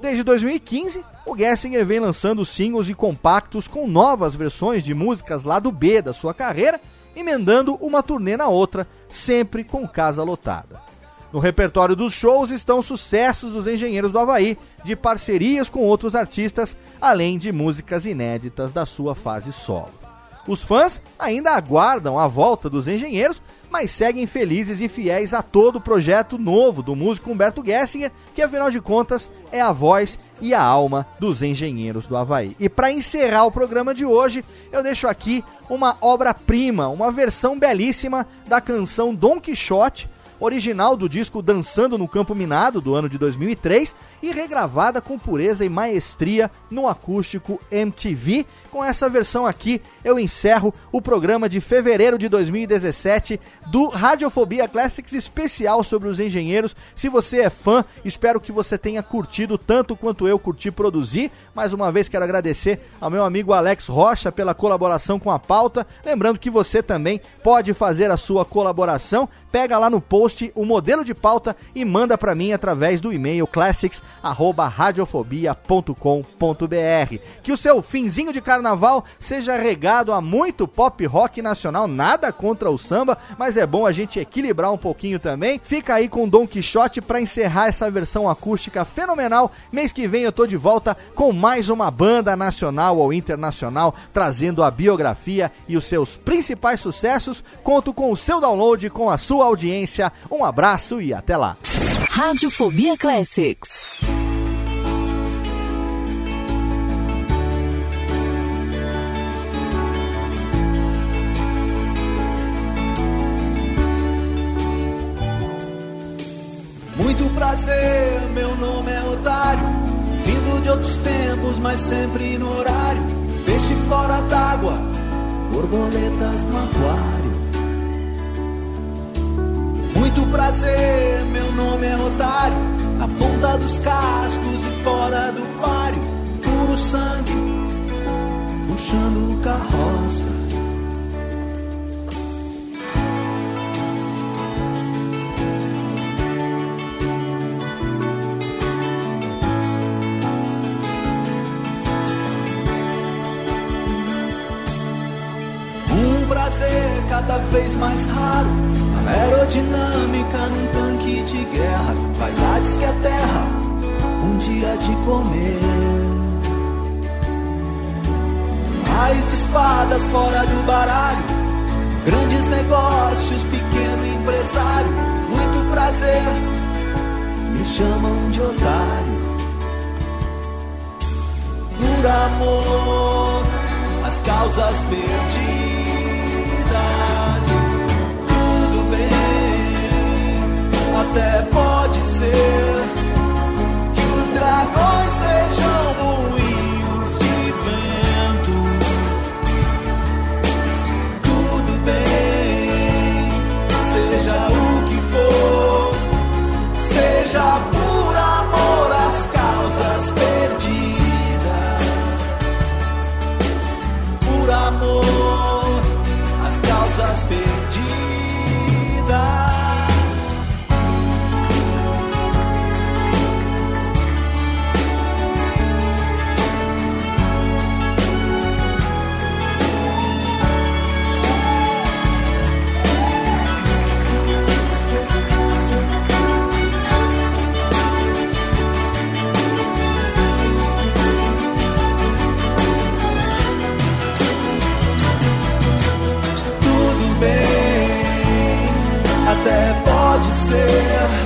Desde 2015, o Gessinger vem lançando singles e compactos com novas versões de músicas lá do B da sua carreira, emendando uma turnê na outra, sempre com casa lotada. No repertório dos shows estão sucessos dos Engenheiros do Havaí, de parcerias com outros artistas, além de músicas inéditas da sua fase solo. Os fãs ainda aguardam a volta dos Engenheiros, mas seguem felizes e fiéis a todo o projeto novo do músico Humberto Gessinger, que afinal de contas é a voz e a alma dos Engenheiros do Havaí. E para encerrar o programa de hoje, eu deixo aqui uma obra-prima, uma versão belíssima da canção Don Quixote, original do disco Dançando no Campo Minado, do ano de 2003, e regravada com pureza e maestria no acústico MTV. Com essa versão aqui, eu encerro o programa de fevereiro de 2017 do Radiofobia Classics especial sobre os engenheiros. Se você é fã, espero que você tenha curtido tanto quanto eu curti produzir. Mais uma vez quero agradecer ao meu amigo Alex Rocha pela colaboração com a pauta. Lembrando que você também pode fazer a sua colaboração. Pega lá no post o modelo de pauta e manda para mim através do e-mail classics@radiofobia.com.br. Que o seu finzinho de carnaval seja regado a muito pop rock nacional, nada contra o samba, mas é bom a gente equilibrar um pouquinho também. Fica aí com Don Quixote para encerrar essa versão acústica fenomenal. Mês que vem eu tô de volta com mais uma banda nacional ou internacional trazendo a biografia e os seus principais sucessos. Conto com o seu download, com a sua audiência. Um abraço e até lá. Radiofobia Classics. Prazer, meu nome é Otário. Vindo de outros tempos, mas sempre no horário. Peixe fora d'água, borboletas no aquário. Muito prazer, meu nome é Otário. Na ponta dos cascos e fora do páreo. Puro sangue, puxando carroça. Cada vez mais raro. A aerodinâmica num tanque de guerra. Vaidades que a terra um dia de comer. Mais de espadas fora do baralho. Grandes negócios, pequeno empresário. Muito prazer, me chamam de otário. Por amor, as causas perdidas. Até pode ser que os dragões ser.